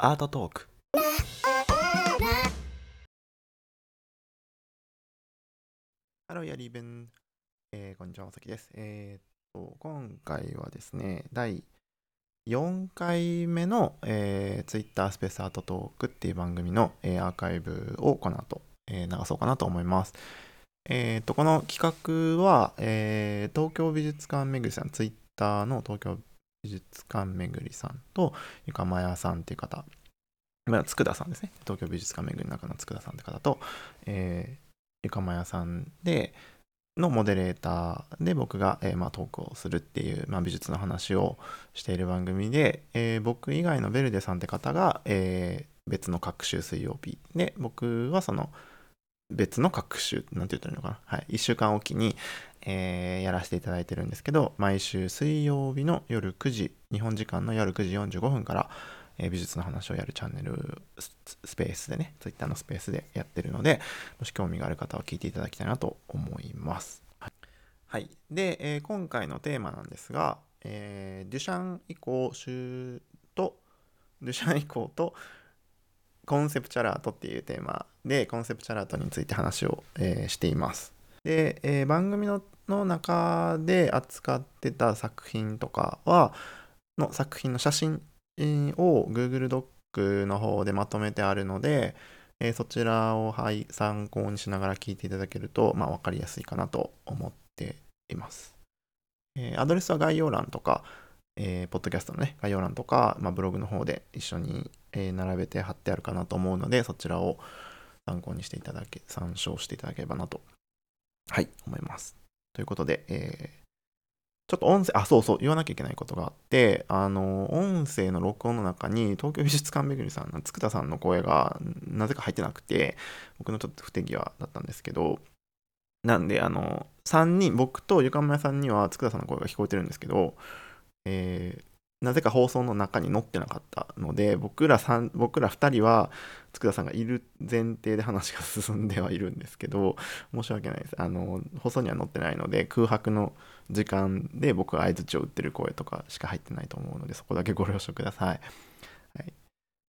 アートトークハローやリーベン、えーこんにちは、まさきです。えーっと、今回はですね、第4回目の、えー、Twitter スペースアートトークっていう番組の、えーアーカイブをこの後、えー流そうかなと思います。えーっと、この企画は、えー東京美術館めぐりさん、Twitter の東京美術館めぐりさんと、ゆかまやさんっていう方、まあ、佃さんですね。東京美術館めぐりの中の佃さんって方と、えーゆかまやさんで、のモデレーターで僕が、えーまあ、トークをするっていう、まあ、美術の話をしている番組で、えー僕以外のベルデさんって方が、えー別の各週水曜日で僕はその別の各週なんて言ったらいいのかな、はい、1週間おきに、えやらせていただいてるんですけど毎週水曜日の夜9時日本時間の夜9時45分から、え美術の話をやるチャンネルスペースでね Twitter のスペースでやってるのでもし興味がある方は聞いていただきたいなと思います。はい、で、えー今回のテーマなんですが、えーデュシャン以降とデュシャン以降とコンセプチャルアートっていうテーマでコンセプチャルアートについて話を、えーしています。で、えー番組のの中で扱ってた作品とかはの作品の写真を Google ドックの方でまとめてあるので、えーそちらを、はい、参考にしながら聞いていただけると、まあ、分かりやすいかなと思っています。えーアドレスは概要欄とか、えーポッドキャストのね、概要欄とか、まあ、ブログの方で一緒に、え並べて貼ってあるかなと思うので、そちらを参考にしていただけ、参照していただければなと、はい、思います。ということで、えちょっと音声、あ、そうそう、言わなきゃいけないことがあって、あの、音声の録音の中に、東京美術館めぐりさんの佃さんの声がなぜか入ってなくて、僕のちょっと不手際だったんですけど、なんで、あの、3人、僕とゆかまやさんには佃さんの声が聞こえてるんですけど、えーなぜか放送の中に載ってなかったので、僕ら僕ら2人は、佃さんがいる前提で話が進んではいるんですけど、申し訳ないです。あの、放送には載ってないので、空白の時間で僕が相づちを打ってる声とかしか入ってないと思うので、そこだけご了承ください。はい、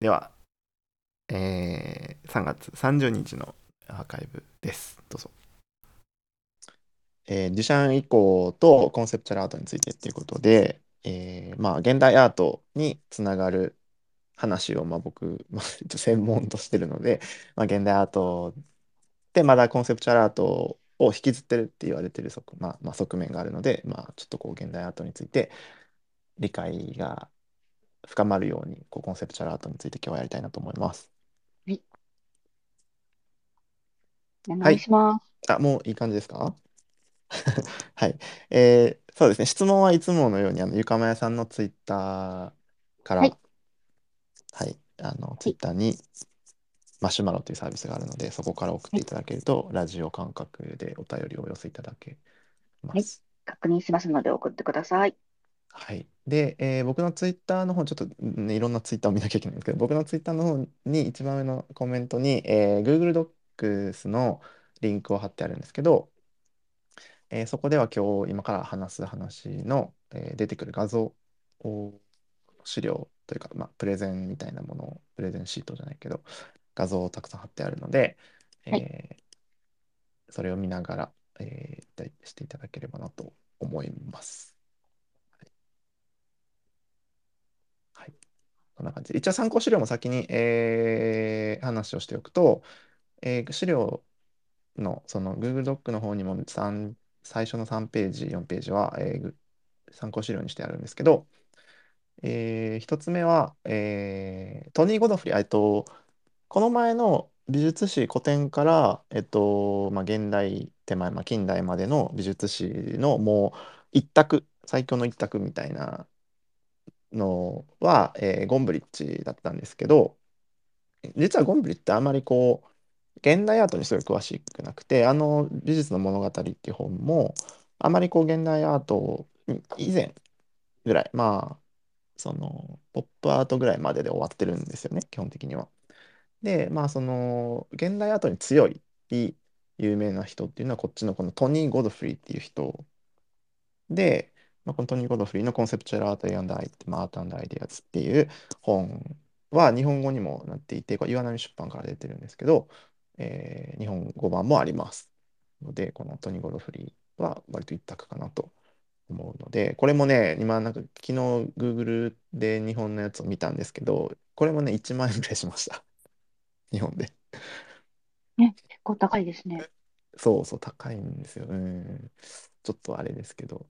では、えー3月30日のアーカイブです。どうぞ。えーデュシャン以降とコンセプチャルアートについてっていうことで、えーまあ、現代アートにつながる話を、まあ、僕、まあ、専門としてるので、まあ、現代アートでまだコンセプチュアルアートを引きずってるって言われてる側,、まあまあ、側面があるので、まあ、ちょっとこう現代アートについて理解が深まるようにこうコンセプチュアルアートについて今日はやりたいなと思います。お願いします。あ、もういい感じですか？はい。えーそうですね。質問はいつものように、あの、ゆかまやさんのツイッターから、はいはい、あの、ツイッターに、マシュマロというサービスがあるので、そこから送っていただけると、ラジオ感覚でお便りをお寄せいただけます。確認しますので送ってください。はい。で、えー僕のツイッターの方、ちょっと、ね、いろんなツイッターを見なきゃいけないんですけど、僕のツイッターの方に一番上のコメントに、えー Google Docs のリンクを貼ってあるんですけど、えーそこでは今日、今から話す話の、えー出てくる画像を資料というか、まあ、プレゼンみたいなものを、プレゼンシートじゃないけど、画像をたくさん貼ってあるので、えーはいそれを見ながら、えーしていただければなと思います。はい。こんな感じで。一応参考資料も先に、えー話をしておくと、えー資料のその Google ドックの方にも3最初の3ページ、4ページは、えー参考資料にしてあるんですけど、え1つ目は、えートニー・ゴドフリー、えっと、この前の美術史古典から、えっとまあ、現代手前、まあ、近代までの美術史のもう一択、最強の一択みたいなのは、えーゴンブリッジだったんですけど、実はゴンブリッジってあまりこう、現代アートにすごい詳しくなくて、あの美術の物語っていう本も、あまりこう現代アート以前ぐらい、まあ、そのポップアートぐらいまでで終わってるんですよね、基本的には。で、まあその現代アートに強い有名な人っていうのはこっちのこのトニー・ゴドフリーっていう人で、まあ、このトニー・ゴドフリーのコンセプチュアルアートアンド・アイデアズっていう本は日本語にもなっていて、これ岩波出版から出てるんですけど、えー日本語版もあります。ので、このトニゴロフリーは割と一択かなと思うので、これもね、今なんか昨日 Google で日本のやつを見たんですけど、これもね、1万円ぐらいしました。日本で。ね、結構高いですね。そうそう、高いんですよ。うん。ちょっとあれですけど、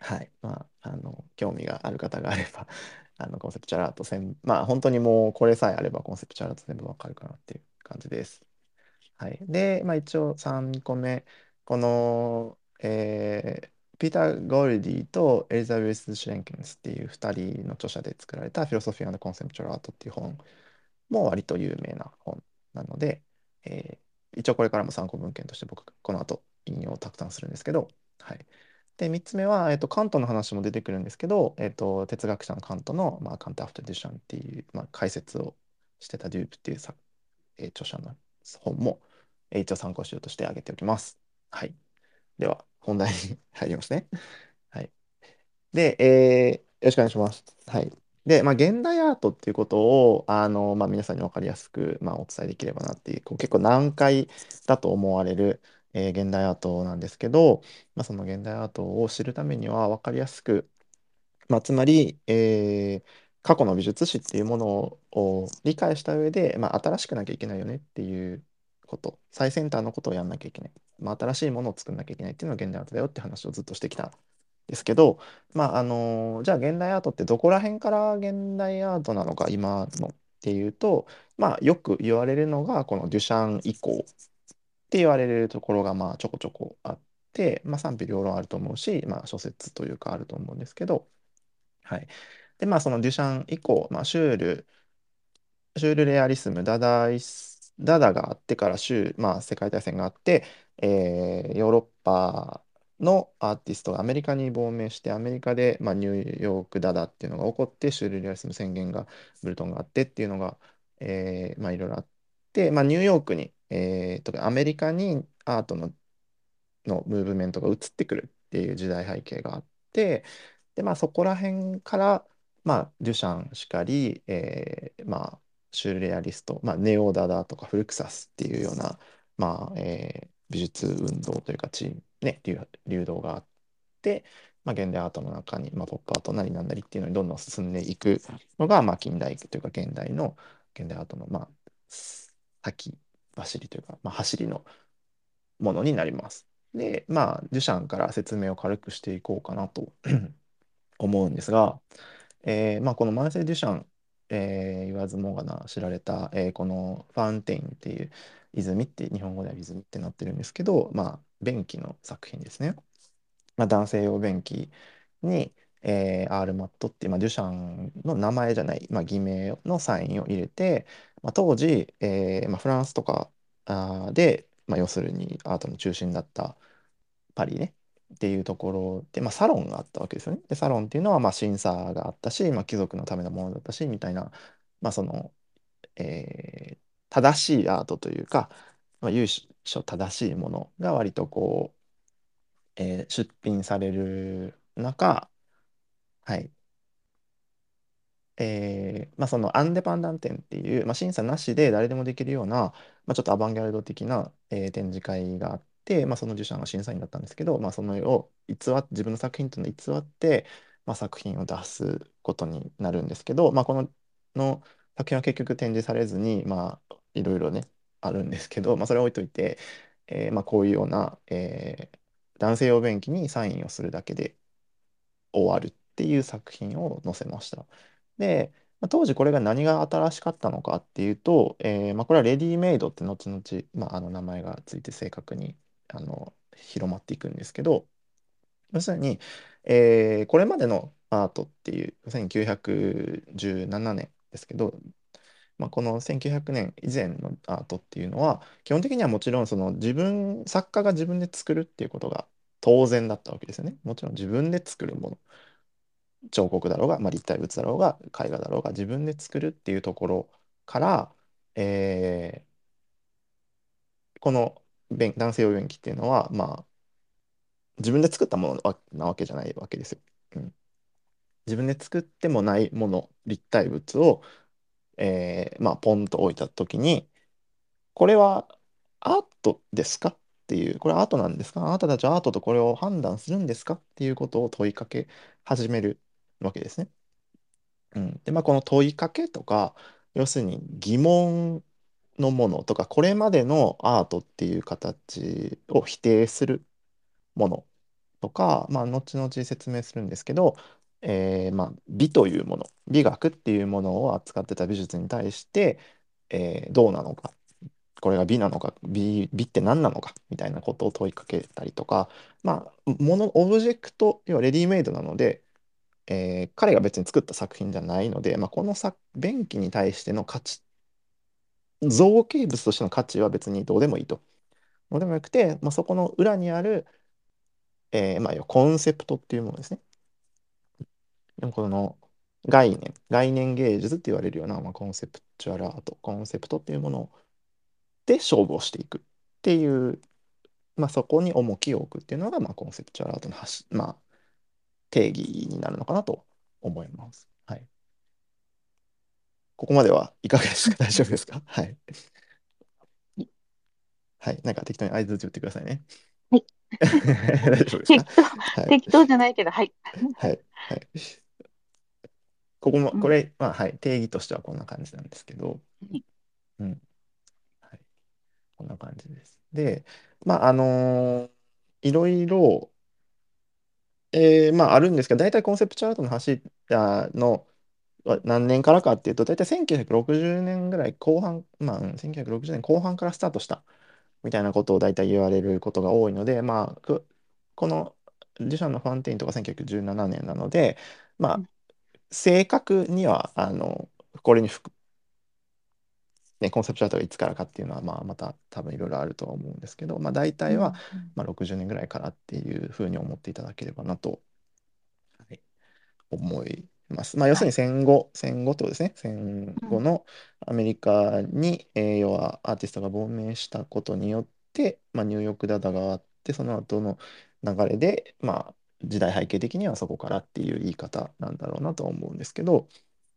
はい。まあ、あの、興味がある方があれば、あの、コンセプチュアルアート全、まあ、本当にもうこれさえあればコンセプチュアルアート全部わかるかなっていう感じです。はい。で、まあ一応3個目、この、えーピーター・ゴールディとエリザベス・シュレンケンスっていう2人の著者で作られたフィロソフィー・コンセプチュアル・アートっていう本も割と有名な本なので、えー一応これからも参考文献として僕この後引用をたくさんするんですけど、はい。で、3つ目は、えっと、カントの話も出てくるんですけど、えっと、哲学者のカントの、まあ、カント・アフター・デュシャンっていう、まあ、解説をしてたデュープっていうさ、えー著者の本も、えー一応参考資料として挙げておきます。はい。では、本題に 入りますね。はい。で、えーよろしくお願いします。はい。で、まあ、現代アートっていうことを、あの、まあ、皆さんに分かりやすく、まあ、お伝えできればなっていう、こう結構難解だと思われる、えー現代アートなんですけど、まあ、その現代アートを知るためには分かりやすく、まあ、つまり、えー過去の美術史っていうものを理解した上で、まあ、新しくなきゃいけないよねっていうこと、最先端のことをやんなきゃいけない、まあ、新しいものを作んなきゃいけないっていうのが現代アートだよって話をずっとしてきたんですけど、まああのじゃあ現代アートってどこら辺から現代アートなのか今のっていうと、まあ、よく言われるのがこのデュシャン以降って言われるところがまあちょこちょこあって、まあ、賛否両論あると思うし、まあ、諸説というかあると思うんですけど、はい。でまあそのデュシャン以降、まあ、シュールシュールレアリスム、ダダイス、ダダがあってからシュー、まあ、世界大戦があって、えーヨーロッパのアーティストがアメリカに亡命して、アメリカで、まあ、ニューヨークダダっていうのが起こって、シュルレアリスム宣言が、ブルトンがあってっていうのが、えーまあ、いろいろあって、まあ、ニューヨークに、えーとかアメリカにアートの、のムーブメントが移ってくるっていう時代背景があって、で、まあ、そこら辺から、まあ、デュシャンしかり、えーまあ、シュレアリスト、まあ、ネオダダとかフルクサスっていうような、まあえー美術運動というかチーム、ね、流、流動があって、まあ、現代アートの中に、まあ、ポップアートなりなんなりっていうのにどんどん進んでいくのが、まあ、近代というか現代の現代アートの、まあ、先走りというか、まあ、走りのものになります。で、まあ、デュシャンから説明を軽くしていこうかなと思うんですが、えーまあ、このマーセル・デュシャン、えー言わずもがな知られた、えーこのファンテインっていう泉って日本語では泉ってなってるんですけど、まあ、便器の作品ですね。まあ、男性用便器に、えーアールマットっていう、まあ、デュシャンの名前じゃない、まあ、偽名のサインを入れて、まあ、当時、えーまあ、フランスとかあで、まあ、要するにアートの中心だったパリねっていうところで、まあ、サロンがあったわけですよね。でサロンっていうのはまあ審査があったし、まあ、貴族のためのものだったしみたいな、まあそのえー正しいアートというか、まあ、由緒正しいものが割とこう、えー出品される中、はい、えーまあ、そのアンデパンダン展っていう、まあ、審査なしで誰でもできるような、まあ、ちょっとアバンギャルド的な、えー展示会があって、まあ、その受賞が審査員だったんですけど、まあ、そのを偽っ自分の作品というのを偽って、まあ、作品を出すことになるんですけど、まあ、このの作品は結局展示されずに、まあ、いろいろねあるんですけど、まあ、それは置いといて、えーまあ、こういうような、えー男性用便器にサインをするだけで終わるっていう作品を載せました。で、まあ、当時これが何が新しかったのかっていうと、えーまあ、これはレディメイドって後々、まあ、あの名前がついて正確にあの広まっていくんですけど要するに、えーこれまでのアートっていう1917年ですけど、まあ、この1900年以前のアートっていうのは基本的にはもちろんその自分作家が自分で作るっていうことが当然だったわけですよね。もちろん自分で作るもの彫刻だろうが、まあ、立体物だろうが絵画だろうが自分で作るっていうところから、えーこの便男性用便器っていうのはまあ自分で作ったものなわけじゃないわけですよ。うん、自分で作ってもないもの立体物をえーまあ、ポンと置いたときに、これはアートですか？っていう、これアートなんですか？あなたたちはアートとこれを判断するんですか？っていうことを問いかけ始めるわけですね。うん、で、まあ、この問いかけとか、要するに疑問のものとか、これまでのアートっていう形を否定するものとか、まあ、後々説明するんですけど、えーまあ、美というもの、美学っていうものを扱ってた美術に対して、えーどうなのか、これが美なのか、美、美って何なのかみたいなことを問いかけたりとか、まあ、もの、オブジェクト、要はレディメイドなので、えー彼が別に作った作品じゃないので、まあ、この作便器に対しての価値、造形物としての価値は別にどうでもいいと。どうでもよくて、まあ、そこの裏にある、えーまあ、コンセプトっていうものですね。でもこの概念、概念芸術って言われるような、まあ、コンセプチュアルアート、コンセプトっていうもので勝負をしていくっていう、まあ、そこに重きを置くっていうのが、まあ、コンセプチュアルアートの、まあ、定義になるのかなと思います。はい。ここまではいかがですか？大丈夫ですか？はい。はい。なんか適当に合図打ってくださいね。はい。大丈夫です適か当、はい。適当じゃないけど、はい。はい。はい。ここも、うんこれ、まあ、はい。定義としてはこんな感じなんですけど、はいうん。はい。こんな感じです。で、まあ、あのーいろいろ、えーまあ、あるんですけど、大体コンセプチュアートの柱のは何年からかっていうと、大体1960年ぐらい後半、まあ、うん1960年後半からスタートしたみたいなことを大体言われることが多いので、まあ、くこのデュシャンのファンテインとか1917年なので、まあうん、正確には、あの、これに含ね、コンセプチュアートがいつからかっていうのは、まあ、また多分いろいろあるとは思うんですけど、まあ、大体は、うんまあ、60年ぐらいからっていうふうに思っていただければなと、はい、思います。まあ、要するに戦後、戦後ってことですね。戦後のアメリカに、えー要はアーティストが亡命したことによって、まあ、ニューヨークダダがあって、その後の流れで、まあ、時代背景的にはそこからっていう言い方なんだろうなと思うんですけど、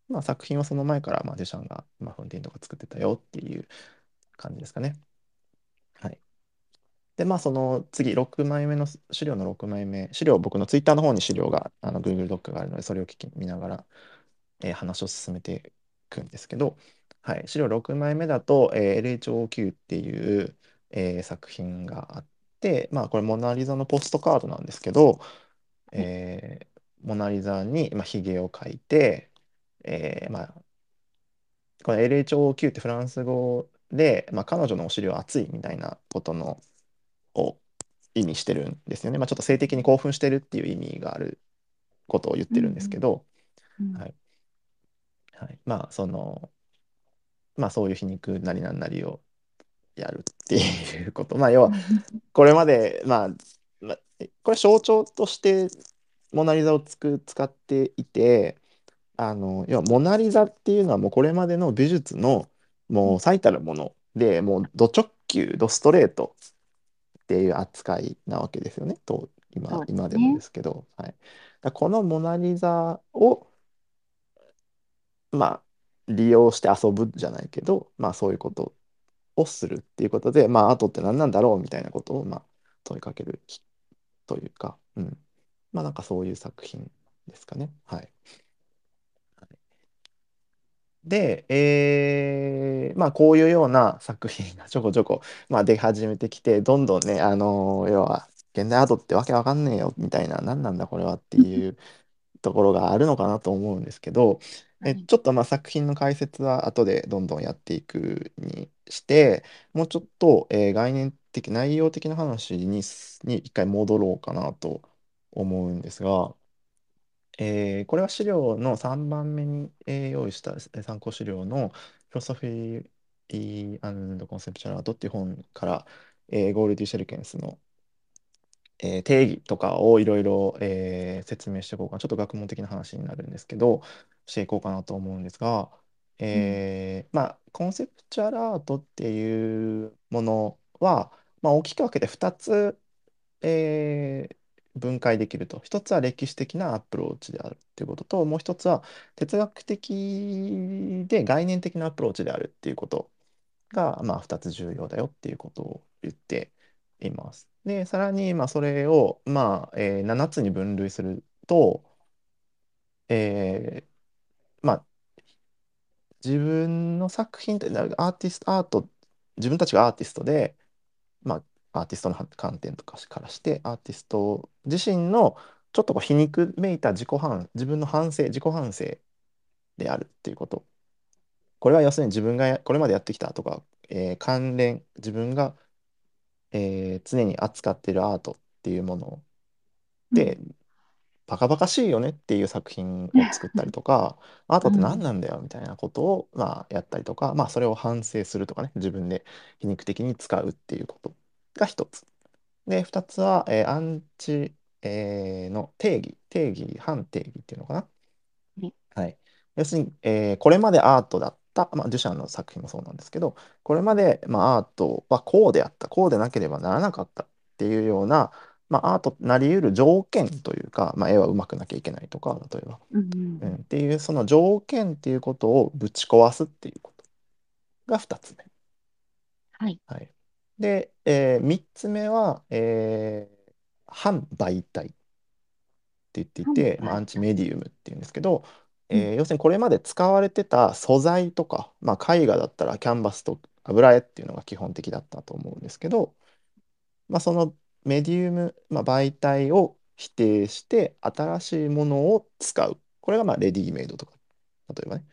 まあ、作品はその前から、まあ、デュシャンが、まあ、フォンテインとか作ってたよっていう感じですかね。で、まあ、その次、6枚目の資料の6枚目、資料、僕のツイッターの方に資料が、あの Google ドックがあるので、それを聞き見ながら、えー話を進めていくんですけど、はい、資料6枚目だと、えー LHOQ っていう、えー作品があって、まあ、これ、モナ・リザのポストカードなんですけど、えーモナ・リザに、まあ、ひげを描いて、えーまあ、この LHOQ ってフランス語で、まあ、彼女のお尻は熱いみたいなことのを意味してるんですよね。まあ、ちょっと性的に興奮してるっていう意味があることを言ってるんですけど、うんはい。はい、まあそのまあそういう皮肉なりなんなりをやるっていうこと。まあ要はこれまでまあ、まあ、これ象徴としてモナ・リザをつく使っていてあの要はモナ・リザっていうのはもうこれまでの美術のもう最たるものでもうド直球ドストレートっていう扱いなわけですよね。と今そうですね。今でもですけど、はい、だからこのモナ・リザをまあ利用して遊ぶじゃないけどまあそういうことをするっていうことでまあアートって何なんだろうみたいなことをまあ問いかけるきというか、うん、まあなんかそういう作品ですかね。はい。で、えーまあこういうような作品がちょこちょこ、まあ、出始めてきてどんどんね、あのー要は現代アートってわけわかんねえよみたいな何なんだこれはっていうところがあるのかなと思うんですけど、えはいちょっとまあ作品の解説は後でどんどんやっていくにしてもうちょっと、えー概念的内容的な話にすに一回戻ろうかなと思うんですが。えーこれは資料の3番目に、えー用意したえー参考資料の Philosophy and Conceptual Art っていう本から、えーゴールディ・シェルケンスの、えー定義とかをいろいろえー説明していこうかな。ちょっと学問的な話になるんですけど、していこうかなと思うんですが、えーまあ、コンセプチュアルアートっていうものは、まあ、大きく分けて2つ、えー分解できると。一つは歴史的なアプローチであるっていうことと、もう一つは哲学的で概念的なアプローチであるっていうことが、まあ、2つ重要だよっていうことを言っています。で、さらに、まあ、それを、まあ、えー7つに分類すると、えーまあ、自分の作品ってアーティスト、アート、自分たちがアーティストで、まあ、アーティストの観点とかからして、アーティスト自身のちょっとこう皮肉めいた自己反、自分の反省、自己反省であるっていうこと。これは要するに自分がやこれまでやってきたとか、えー関連、自分が、えー常に扱っているアートっていうもので、バカバカしいよねっていう作品を作ったりとか、アートって何なんだよみたいなことを、まあ、やったりとか、まあ、それを反省するとかね、自分で皮肉的に使うっていうことが一つ。で、二つは、えーアンチ、えーの定義、定義、反定義っていうのかな。はいはい。要するに、えーこれまでアートだった、まあ、デュシャンの作品もそうなんですけど、これまで、まあ、アートはこうであった、こうでなければならなかったっていうような、まあ、アートなり得る条件というか、まあ、絵は上手くなきゃいけないとか、例えば、うんうんうん、っていうその条件っていうことをぶち壊すっていうことが2つ目。はい。はい、で、え3つ目は、えー反媒体って言っていて、まあ、アンチメディウムっていうんですけど、うん。えー要するにこれまで使われてた素材とか、まあ、絵画だったらキャンバスと油絵っていうのが基本的だったと思うんですけど、まあ、そのメディウム、まあ、媒体を否定して新しいものを使う。これがまあレディメイドとか、例えばね。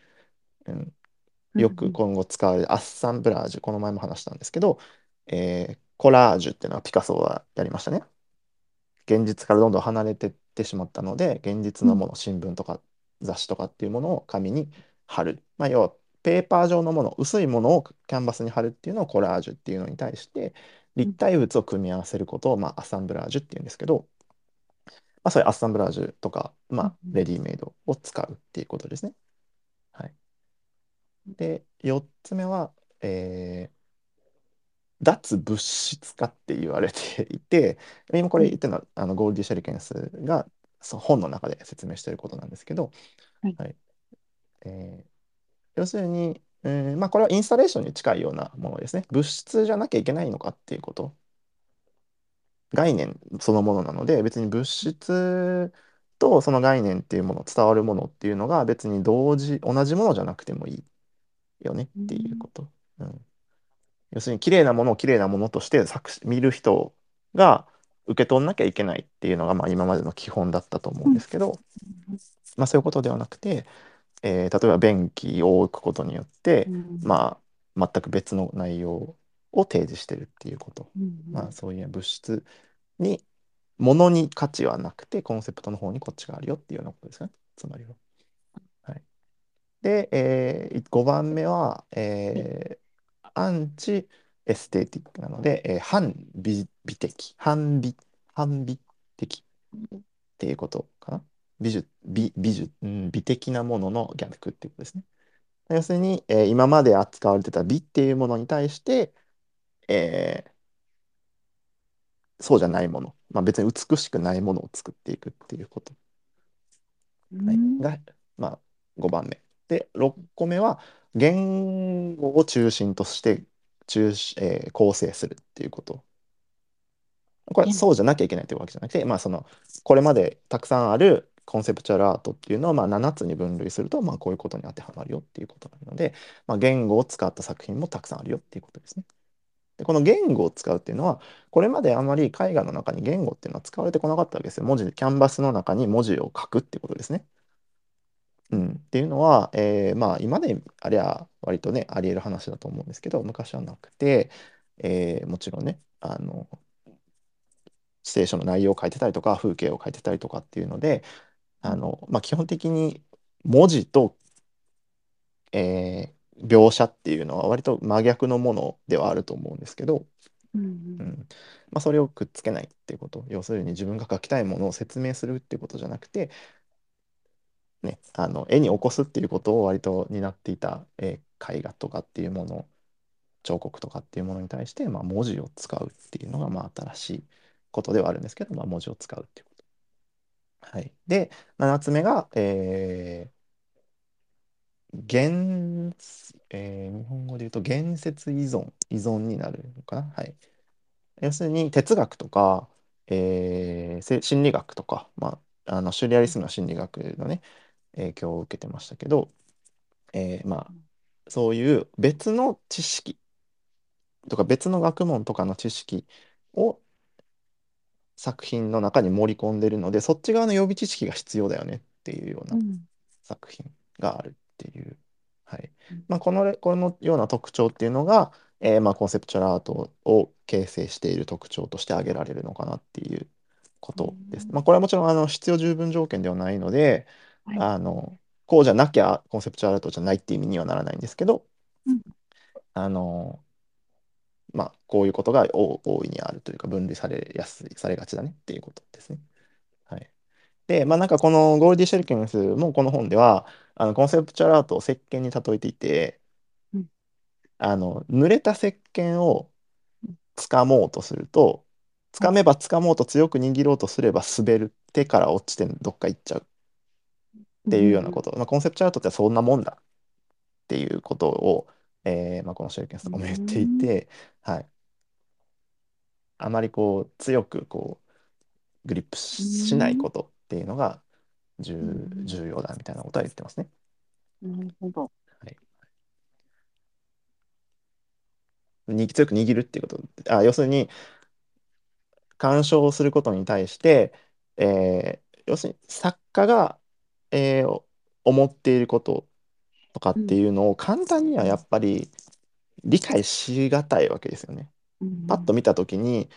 うん、よく今後使われるアッサンブラージュ、この前も話したんですけど、えーコラージュっていうのはピカソはやりましたね。現実からどんどん離れてってしまったので、現実のもの、新聞とか雑誌とかっていうものを紙に貼る。まあ、要はペーパー状のもの、薄いものをキャンバスに貼るっていうのをコラージュっていうのに対して、立体物を組み合わせることを、まあ、アッサンブラージュっていうんですけど、まあ、そういうアッサンブラージュとか、まあ、うんレディメイドを使うっていうことですね。はい。で、4つ目は、えー脱物質化って言われていて、今これ言ってるのは、あのゴールディ・シェリケンスがその本の中で説明していることなんですけど、はいえー要するに、うんまあ、これはインスタレーションに近いようなものですね。物質じゃなきゃいけないのかっていうこと。概念そのものなので、別に物質とその概念っていうもの、伝わるものっていうのが別に同時、同じものじゃなくてもいいよねっていうこと。うん要するに綺麗なものを綺麗なものとして作し見る人が受け取んなきゃいけないっていうのがまあ今までの基本だったと思うんですけど、まあ、そういうことではなくて、えー例えば便器を置くことによって、まあ、全く別の内容を提示してるっていうこと、まあ、そういう物質に物に価値はなくてコンセプトの方にこっちがあるよっていうようなことですね。つまりは。はい、で、え5番目は、えーアンチエステティックなので、えー反美美的反美反美的。っていうことかな。美術美美術、うん、美的なものの逆っていうことですね。要するに、えー今まで扱われてた美っていうものに対して、えーそうじゃないもの、まあ、別に美しくないものを作っていくっていうこと、はい。が、まあ、5番目。で、6個目は、言語を中心として中心、えー構成するっていうこと。これは言語そうじゃなきゃいけないというわけじゃなくて、まあ、そのこれまでたくさんあるコンセプチュアルアートっていうのをまあ7つに分類すると、まあ、こういうことに当てはまるよっていうことなので、まあ、言語を使った作品もたくさんあるよっていうことですね。でこの言語を使うっていうのはこれまであまり絵画の中に言語っていうのは使われてこなかったわけですよ。文字キャンバスの中に文字を書くってことですね。うん、っていうのは、えーまあ今でありゃ割とねありえる話だと思うんですけど昔はなくて、えーもちろんねあの聖書の内容を書いてたりとか風景を書いてたりとかっていうのであの、まあ、基本的に文字と、えー描写っていうのは割と真逆のものではあると思うんですけど、うんまあ、それをくっつけないっていうこと要するに自分が描きたいものを説明するっていうことじゃなくて、ね、あの絵に起こすっていうことを割と担っていた、えー絵画とかっていうもの彫刻とかっていうものに対して、まあ、文字を使うっていうのがまあ新しいことではあるんですけど、まあ、文字を使うっていうことはい。で、7つ目が、えー、言、えー日本語で言うと言説依存、依存になるのかな。はい。要するに哲学とか、えー心理学とか、まあ、あのシュリアリスムの心理学のね、影響を受けてましたけど、えーまあ、そういう別の知識とか別の学問とかの知識を作品の中に盛り込んでるのでそっち側の予備知識が必要だよねっていうようなうん。作品があるっていう、はいうんまあ、このこのような特徴っていうのが、えーまあ、コンセプチュアルアートを形成している特徴として挙げられるのかなっていうことです。うんまあ、これはもちろんあの必要十分条件ではないのではい。あのこうじゃなきゃコンセプチュアルアートじゃないっていう意味にはならないんですけどうん。あのまあこういうことが大大いにあるというか分類されやすいされがちだねっていうことですね。はい、でまあなんかこのゴールディ・シェルケンスもこの本ではあのコンセプチュアルアートを石鹸に例えていて、うん。あの濡れた石鹸を掴もうとすると掴めば掴もうと強く握ろうとすれば滑る手から落ちてどっか行っちゃうっていうようなこと、まあ、コンセプチュアートってそんなもんだっていうことを、えーまあ、このシェルケンスとかも言っていて、はい、あまりこう強くこうグリップししないことっていうのが重うん。重要だみたいなことは言ってますね。なるほど。に強く握るっていうことあ要するに鑑賞することに対して、えー要するに作家が、えー思っていることとかっていうのを簡単にはやっぱり理解しがたいわけですよね。うんパッと見た時に、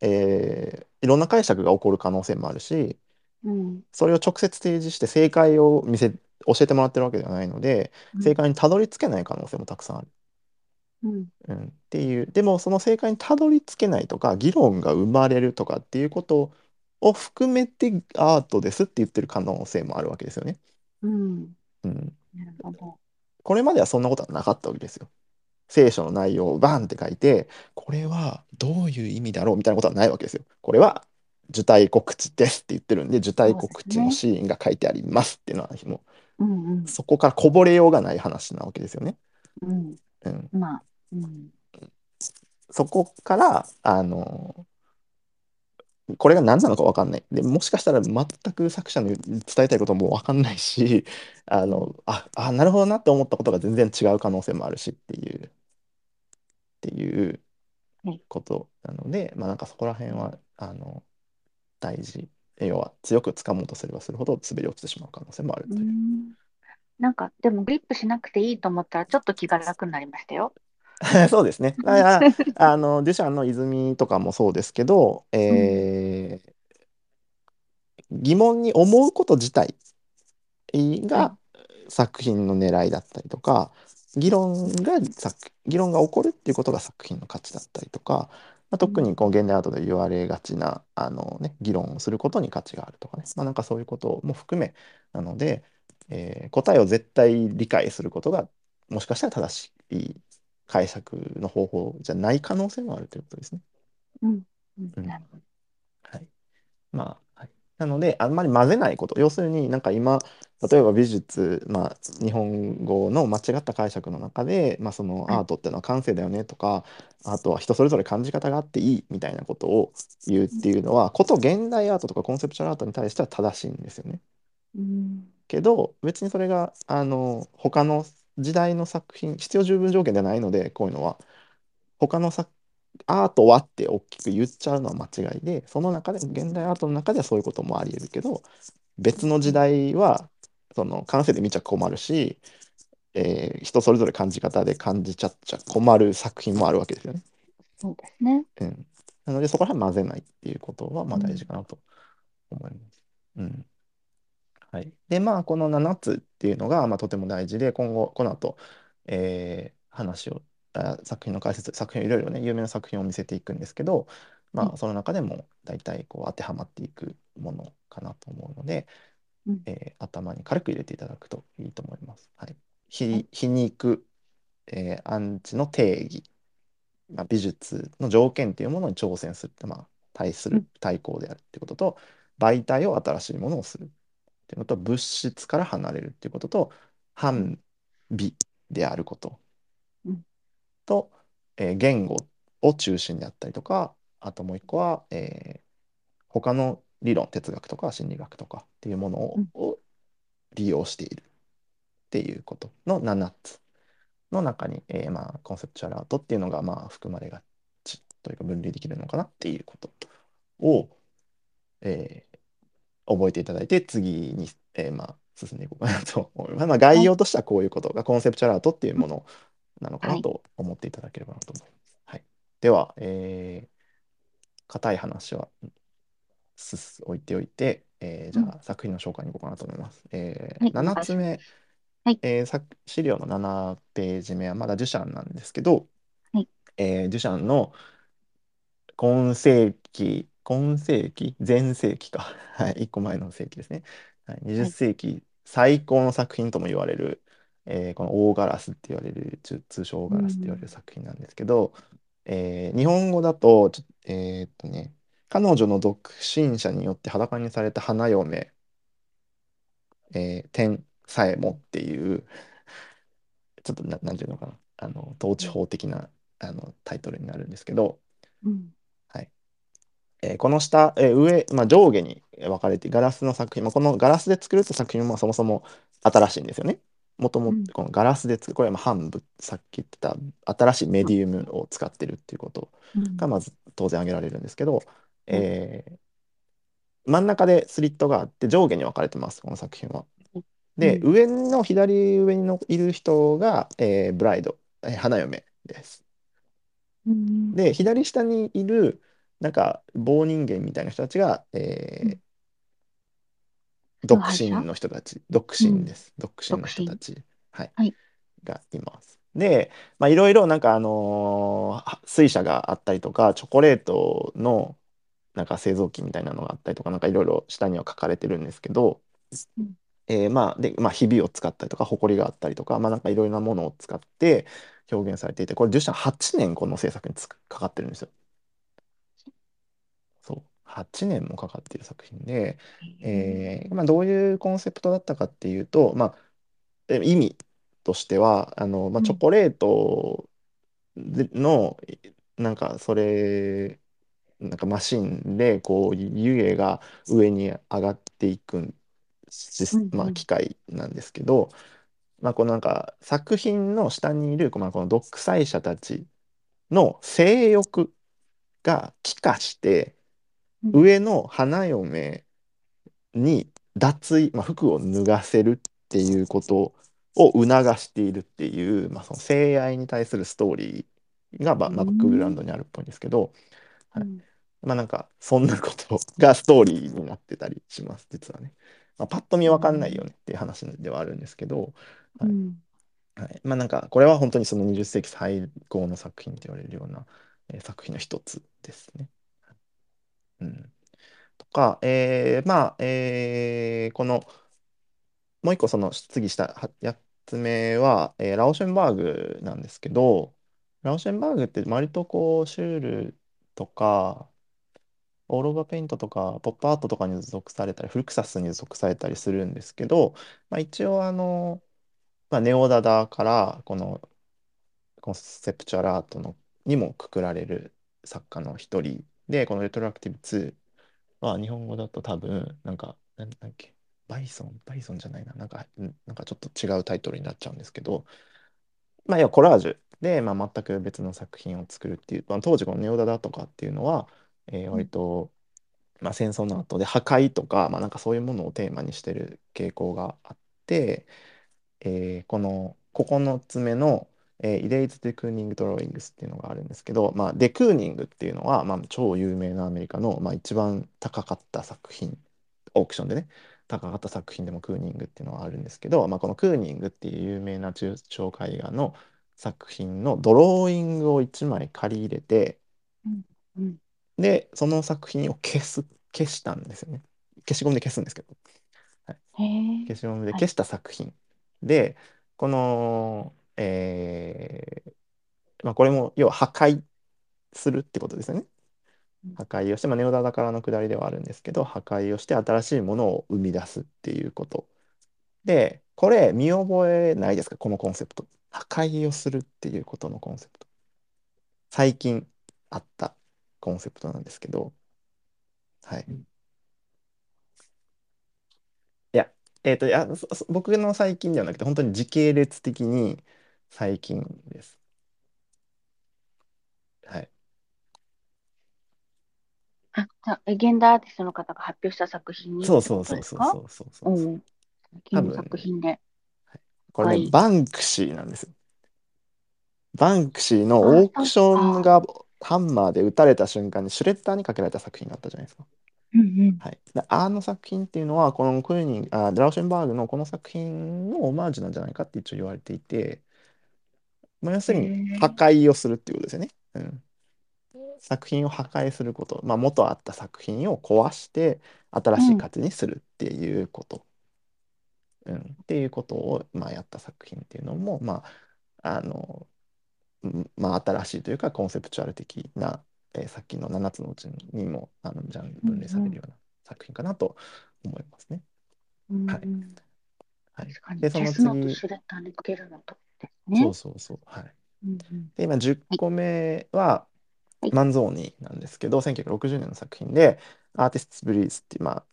えーいろんな解釈が起こる可能性もあるしうん。それを直接提示して正解を見せ教えてもらってるわけではないのでうん正解にたどり着けない可能性もたくさんある。うん。うん、っていうでもその正解にたどり着けないとか議論が生まれるとかっていうことを含めてアートですって言ってる可能性もあるわけですよね。うん。うん、なるほど。これまではそんなことはなかったわけですよ。聖書の内容をバンって書いてこれはどういう意味だろうみたいなことはないわけですよ。これは受胎告知ですって言ってるんで受胎告知のシーンが書いてありますっていうのはもうんうんうそこからこぼれようがない話なわけですよね。うん。うん、まあ、うん。そこからあのこれが何なのか分かんない。でもしかしたら全く作者の伝えたいことも分かんないし あのああなるほどなって思ったことが全然違う可能性もあるしっていうっていうことなので、まあなんかそこら辺はあの大事要は強く掴もうとすればするほど滑り落ちてしまう可能性もあるという。ん。なんか、でもグリップしなくていいと思ったら、ちょっと気が楽になりましたよ。そうですね。だからあのデュシャンの泉とかもそうですけど、えー疑問に思うこと自体がは作品の狙いだったりとか議論が作議論が起こるっていうことが作品の価値だったりとか、まあ、特にこう現代アートで言われがちなあの、ね、議論をすることに価値があるとかね、まあ、なんかそういうことも含めなので、えー答えを絶対理解することがもしかしたら正しい解釈の方法じゃない可能性もあるということですね。うん。はい。まあ、はい。なので、あんまり混ぜないこと。要するになんか今、例えば美術、まあ、日本語の間違った解釈の中で、まあ、そのはいアートってのは感性だよねとか、あとは人それぞれ感じ方があっていいみたいなことを言うっていうのは、こと現代アートとかコンセプチュアルアートに対しては正しいんですよね。うん。けど、別にそれが、あの、他の時代の作品、必要十分条件ではないので、こういうのは。他の作アートはって大きく言っちゃうのは間違いでその中で現代アートの中ではそういうこともありえるけど別の時代はその感性で見ちゃ困るし、えー人それぞれ感じ方で感じちゃっちゃ困る作品もあるわけですよね。そうですね。うん、なのでそこら辺混ぜないっていうことはまあうん大事かなと思います。うんはい、でまあこの7つっていうのがまあとても大事で今後この後、えー話をあ作品の解説作品いろいろね有名な作品を見せていくんですけどまうあその中でも大体こう当てはまっていくものかなと思うので、うん。えー頭に軽く入れていただくといいと思います。はい、は皮い。皮肉、えーアンチの定義、まあ、美術の条件というものに挑戦するまあ、対するうん。対抗であるってことと、媒体を新しいものをする。っていうのと物質から離れるっていうことと反美であること。うん。と、えー言語を中心であったりとかあともう一個は、えー他の理論哲学とか心理学とかっていうものを,、利用しているっていうことの7つの中に、えーまあ、コンセプチュアルアートっていうのがまあ含まれがちというか分類できるのかなっていうことを、えー覚えていただいて次に、えーまあ、進んでいこうかなと思います。まあ、概要としてはこういうことがコンセプチュアルアートっていうものなのかなと思っていただければなと思います。はい、では、えー、硬い話はすす置いておいて、えーじゃあ作品の紹介に行こうかなと思います。えーはい7つ目、はいえー作資料の7ページ目はまだデュシャンなんですけど、はいえーデュシャンの今世紀、今世紀、前世紀か、はい、1個前の世紀ですね。はい、20世紀最高の作品とも言われる、えーこの大ガラスって言われる、通通称大ガラスって言われる作品なんですけど、えー日本語だと、ちょえーっとね、彼女の独身者によって裸にされた花嫁、えー天さえもっていう、ちょっとななんていうのかな、あの統治法的なあのタイトルになるんですけど、うんえーこの下、えー上、まあ、上下に分かれてガラスの作品、まあ、このガラスで作ると作品もそもそも新しいんですよね。もともうんとこのガラスで作る、これはまあ半部、さっき言ってた新しいメディウムを使ってるっていうことうんがまず当然挙げられるんですけど、えー真ん中でスリットがあって上下に分かれてます、この作品は。で、うん上の左上にのいる人が、えーブライド、えー花嫁です。うんで、左下にいる、なんか棒人間みたいな人たちが、えーうん。独身の人たち、独身です。独身の人たち、はい、はい。がいます。で、まあ、いろいろなんかあのーは水車があったりとか、チョコレートのなんか製造機みたいなのがあったりとか、なんかいろいろ下には書かれてるんですけど、うん。えーまあ、で、まあ、ひびを使ったりとか、ほこりがあったりとか、まあ、なんかいろいろなものを使って表現されていて、これ、デュシャン8年この制作につくかかってるんですよ。そう、8年もかかっている作品で、えーまあ、どういうコンセプトだったかっていうと、まあ、え意味としてはあの、まあ、うん。チョコレートでのなんかそれなんかマシンでこう湯気が上に上がっていくまあ、機械なんですけど、まあ、このなんか作品の下にいる、まあ、この独裁者たちの性欲が気化してうん上の花嫁に脱衣、まあ、服を脱がせるっていうことを促しているっていう、まあ、その性愛に対するストーリーが、まあ、まあバックグラウンドにあるっぽいんですけど、はい。うん。まあなんかそんなことがストーリーになってたりします実はね、まあ、パッと見わかんないよねっていう話ではあるんですけど、はい。うん。はい、まあなんかこれは本当にその20世紀最高の作品と言われるような、えー作品の一つですね。うん、とか、えーまあ、えーこのもう一個その次したは8つ目は、えーラオシェンバーグなんですけどラオシェンバーグって割とこうシュールとかオーロバペイントとかポップアートとかに属されたりフルクサスに属されたりするんですけど、まあ、一応あの、まあ、ネオダダからこのコンセプチュアルアートのにもくくられる作家の一人でこのレトロアクティブ2は日本語だと多分なんかなんだっけ？バイソンバイソンじゃないな。なんかんなんかちょっと違うタイトルになっちゃうんですけど。まあ要はコラージュ。で、まあ、全く別の作品を作るっていう、まあ、当時このネオダダとかっていうのは、えー割と、まあ、戦争の後で破壊とか,、まあ、なんかそういうものをテーマにしてる傾向があって、えーこの9つ目の、えー、イレイズ・デ・クーニング・ドローイングスっていうのがあるんですけど、まあ、デ・クーニングっていうのは、まあ、超有名なアメリカの、まあ、一番高かった作品オークションでね高かった作品でもクーニングっていうのはあるんですけど、まあ、このクーニングっていう有名な抽象絵画の作品のドローイングを1枚借り入れてうんでその作品を消す消したんですよね。消しゴムで消すんですけど。へえ消しゴムで消した作品、でこのえーまあこれも要は破壊するってことですよね。破壊をして、まあ、ネオダだからの下りではあるんですけど破壊をして新しいものを生み出すっていうこと。でこれ見覚えないですか？このコンセプト。破壊をするっていうことのコンセプト。最近あったコンセプトなんですけど。はい。いやえっ、といや僕の最近ではなくて本当に時系列的に最近ですはいあ、じゃあ、現代アーティストの方が発表した作品にってこそうそうそうそうそうそうそうそううん。最近の作品で。これね、はいバンクシーなんですよ。バンクシーのあオークションがハンマーで撃たれた瞬間にシュレッダーにかけられた作品があったじゃないですか。うんうん。はい、であの作品っていうのはこのクーニンあラウシェンバーグのこの作品のオマージュなんじゃないかって一応言われていて、まあ、要するへにー。破壊をするっていうことですよね。うん、作品を破壊すること、まあ、元あった作品を壊して新しい形にするっていうこと、うん。っていうことを、まあ、やった作品っていうのも、まああのうんまあ、新しいというかコンセプチュアル的な、えーさっきの7つのうちにもあのジャンル分類されるような作品かなと思いますね。うんはいうん。はい。確かに。でその次そねう。そうそうはい。うんうん。で今10個目ははい。マンゾーニなんですけど1960年の作品でアーティスト・ブリーズっていうま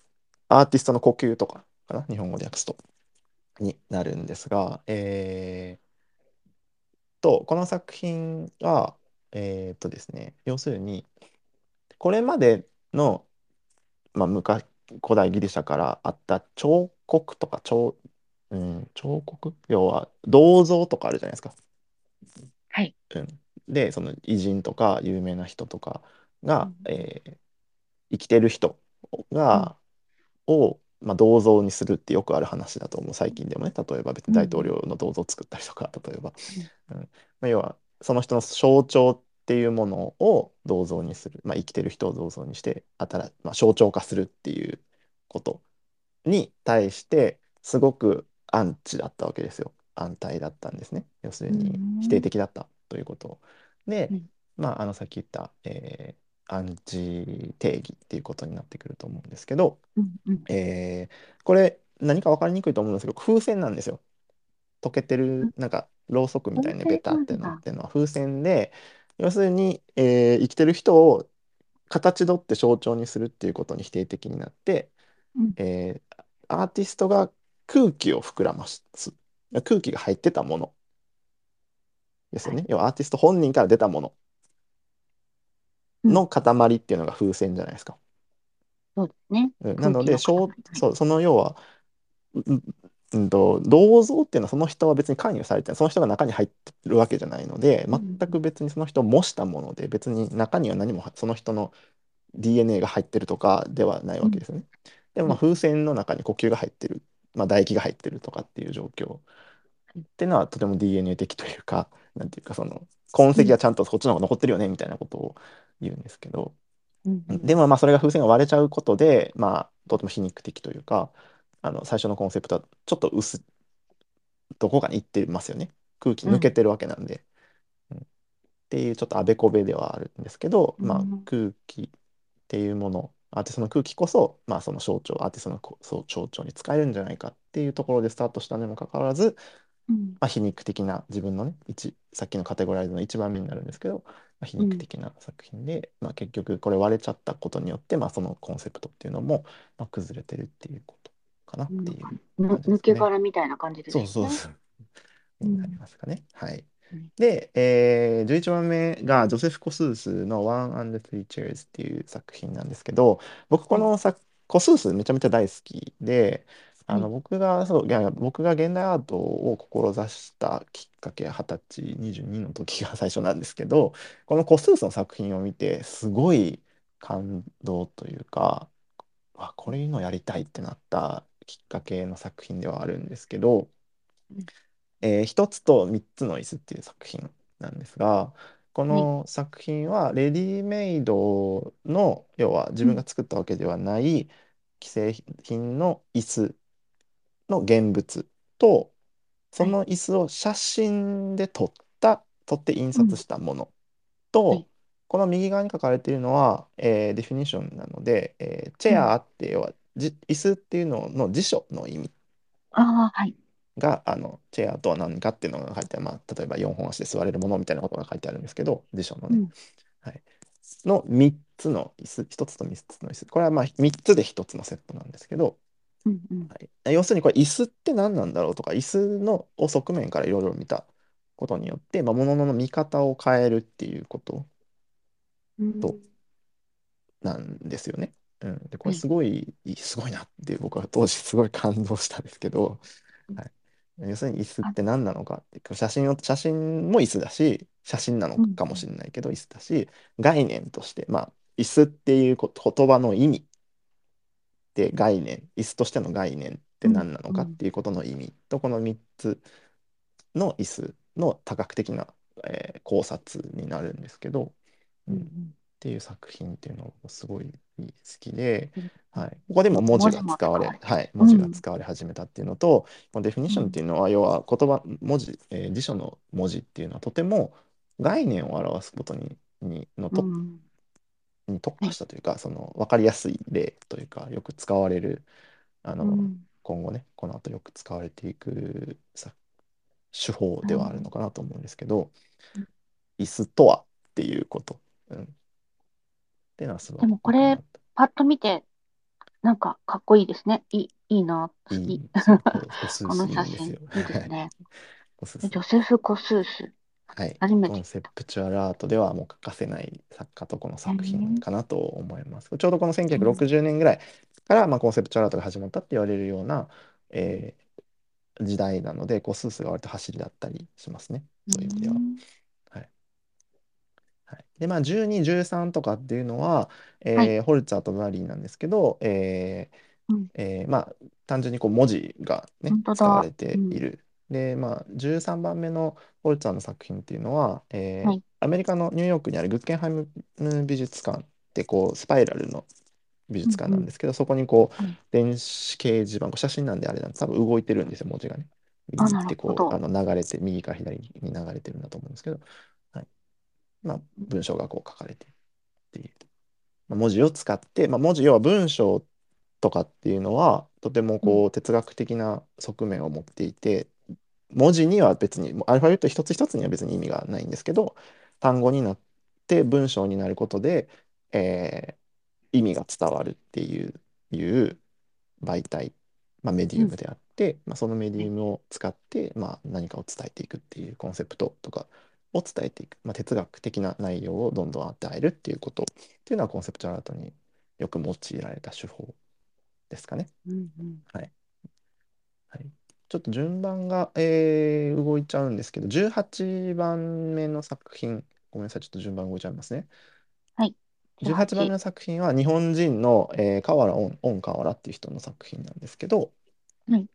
あアーティストの呼吸とかかな日本語で訳すとになるんですがえーとこの作品はえーっとですね要するにこれまでの、まあ、昔古代ギリシャからあった彫刻とか彫,、うん、彫刻？要は銅像とかあるじゃないですか。はい。うん、でその偉人とか有名な人とかが、うん。えー生きてる人が、を、まあ、銅像にするってよくある話だと思う。最近でもね。例えば別に大統領の銅像を作ったりとか例えば、うん。まあ、要はその人の象徴っていうものを銅像にする、まあ、生きてる人を銅像にして新、まあ、象徴化するっていうことに対してすごくアンチだったわけですよ。安泰だったんですね。要するにうん。否定的だったということ。で、うん。まああのさっき言った、えーアンチ定義っていうことになってくると思うんですけど、うんうん。えーこれ何か分かりにくいと思うんですけど風船なんですよ。溶けてるなんかろうそくみたいなベタってなってるのは風船で要するに、えー生きてる人を形取って象徴にするっていうことに否定的になって、うん。えーアーティストが空気を膨らます。空気が入ってたもの。ですよね、要はアーティスト本人から出たもの。の塊っていうのが風船じゃないですか。そうですね。うん。なので、そうその要は、うんうんと、銅像っていうのはその人は別に関与されてないその人が中に入ってるわけじゃないのでうん。全く別にその人を模したもので別に中には何もその人の DNA が入ってるとかではないわけですよね。でもまあ風船の中に呼吸が入ってる、まあ、唾液が入ってるとかっていう状況っていうのはとても DNA 的というかなんていうかその痕跡がちゃんとこっちの方が残ってるよねみたいなことを言うんですけど。でもまあそれが風船が割れちゃうことでまあとても皮肉的というかあの最初のコンセプトはちょっと薄どこかに行ってますよね。空気抜けてるわけなんで、うん。っていうちょっとあべこべではあるんですけど、まあうん。空気っていうものアーティストの空気こそまあその象徴アーティストのこそう象徴に使えるんじゃないかっていうところでスタートしたにもかかわらず、うんまあ、皮肉的な自分のね一さっきのカテゴライズの一番目になるんですけど、まあ、皮肉的な作品で、まあ、結局これ割れちゃったことによって、まあ、そのコンセプトっていうのも、まあ、崩れてるっていうことかなっていうね抜け殻みたいな感じですそうね。そうそう。うんになりますかね。はいうん。で、えー、11番目がジョセフ・コスースの One and Three Chairs っていう作品なんですけど、僕この作、コスースめちゃめちゃ大好きで、あのはい僕がそういや僕が現代アートを志したきっかけ二十歳22の時が最初なんですけどこのコスースの作品を見てすごい感動というかあこれいうのやりたいってなったきっかけの作品ではあるんですけどうん「えー一つと三つの椅子」っていう作品なんですがこの作品はレディメイドの要は自分が作ったわけではない既製品の椅子の現物とその椅子を写真で撮った撮って印刷したものと、はい。この右側に書かれているのは、えーデフィニッションなので、えーチうん。ェアって要はじ椅子っていうのの辞書の意味。ああ、はい。があのチェアとは何かっていうのが書いてある、まあ、例えば4本足で座れるものみたいなことが書いてあるんですけど辞書のね、うん。はい、の3つの椅子1つと3つの椅子。これはまあ3つで1つのセットなんですけど、うんうん。はい、要するにこれ椅子って何なんだろうとか椅子のを側面からいろいろ見たことによって、まあ、物の見方を変えるっていうことうん。となんですよね。うん、でこれはいすごい、すごいなって僕は当時すごい感動したんですけど、うん。はい、要するに椅子って何なのかって写真を写真も椅子だし写真なのかもしれないけど椅子だし概念としてまあ椅子っていう言葉の意味で概念椅子としての概念って何なのかっていうことの意味とこの3つの椅子の多角的な、えー考察になるんですけど、うんうんっていう作品っていうのをすごい好きで、うん。はい、ここでも文字が使われはい、文字が使われ始めたっていうのと、このデフィニッションっていうのは、要は言葉文字、えー辞書の文字っていうのはとても概念を表すことににのと、うん。に特化したというか、その分かりやすい例というかよく使われるあの、うん。今後ねこの後よく使われていくさ手法ではあるのかなと思うんですけど、うん。椅子とはっていうこと、うん、っていうのはすごいでもこれパッと見て、なんかかっこいいですね。いい、いいな。好きこの写真。いいんですね。ジョセフ・コスース。はい、初めてコンセプチュアルアートではもう欠かせない作家とこの作品かなと思います。ちょうどこの1960年ぐらいから、まあ、コンセプチュアルアートが始まったって言われるような、えー時代なのでこうスースが割と走りだったりしますね。そういう意味では。んはい、でまあ12、13とかっていうのは、えーはい。ホルツァーとバリーなんですけど、えーうん。えーまあ単純にこう文字がね本当だ。使われている。でまあ13番目のホルツァーの作品っていうのは、えーはい。アメリカのニューヨークにあるグッケンハイム美術館ってこうスパイラルの美術館なんですけど、そこにこうはい。電子掲示板こう写真なんであれなんです。多分動いてるんですよ文字がね。ってこなるほど。うあの流れて右から左に流れてるんだと思うんですけど、はいまあ、文章がこう書かれてっていう、まあ、文字を使って、まあ、文字要は文章とかっていうのはとてもこう哲学的な側面を持っていて文字には別にアルファベット一つ一つには別に意味がないんですけど単語になって文章になることで、えー意味が伝わるっていういう媒体、まあ、メディウムであって、まあ、そのメディウムを使って、まあ、何かを伝えていくっていうコンセプトとかを伝えていく、まあ、哲学的な内容をどんどん与えるっていうこと。っていうのはコンセプチュアルアートによく用いられた手法ですかね。うんうん。はい、ちょっと順番が、えー動いちゃうんですけど18番目の作品。ごめんなさいちょっと順番動いちゃいますね。18番目の作品は日本人の、えー、河原恩恩河原っていう人の作品なんですけど、はい。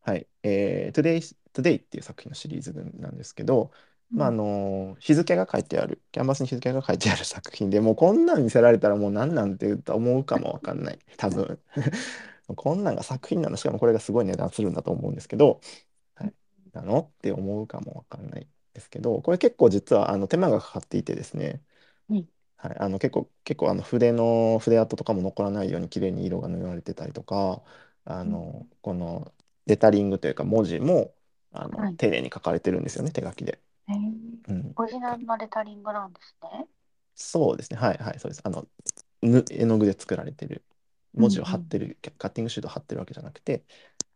はい。えー Today, Today っていう作品のシリーズ群なんですけど、まああの日付が書いてある。キャンバスに日付が書いてある作品でもうこんなん見せられたらもう何なんて言うと思うかもわかんない。多分。こんなんが作品なのしかもこれがすごい値段するんだと思うんですけど、はい、なのって思うかもわかんないですけど。これ結構実はあの手間がかかっていてですね、はいはい、あの結構結構あの筆の筆跡とかも残らないように綺麗に色が塗られてたりとかあの、このレタリングというか文字もあの、はい。丁寧に書かれてるんですよね手書きで。へーうん、オリジナルのレタリングなんですね。そうですね。はいはいそうです。あのぬ絵の具で作られてる。文字を貼ってる、カッティングシートを貼ってるわけじゃなくて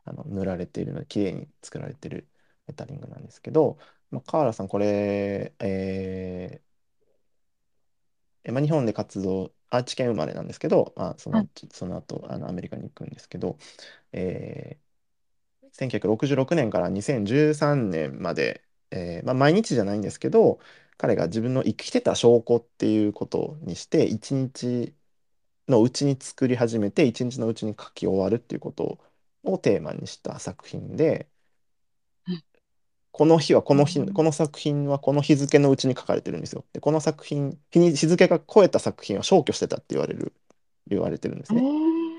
あの塗られているので綺麗に作られてるレタリングなんですけど、まあ、川原さんこれ、えーえまあ、日本で活動愛知県生まれなんですけど、まあ、その,、はい。その後あのアメリカに行くんですけど、えー1966年から2013年まで、えーまあ、毎日じゃないんですけど彼が自分の生きてた証拠っていうことにして一日のうちに作り始めて一日のうちに書き終わるっていうことをテーマにした作品でうんこの日はこの日うんこの作品はこの日付のうちに書かれてるんですよ。でこの作品日に日付が超えた作品は消去してたって言われる言われてるんですへね。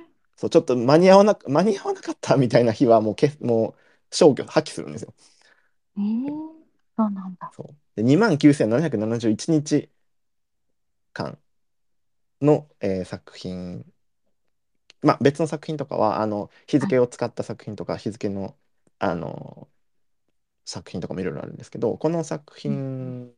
ーそうちょっと間に合わな間に合わなかったみたいな日はもうけもう消去破棄するんですよ。えーそうなんだ。そうで2万9771日間の、えー作品、まあ別の作品とかは、あの、日はい。付を使った作品とか、日付の、あの、作品とかもいろいろあるんですけど、この作うん品、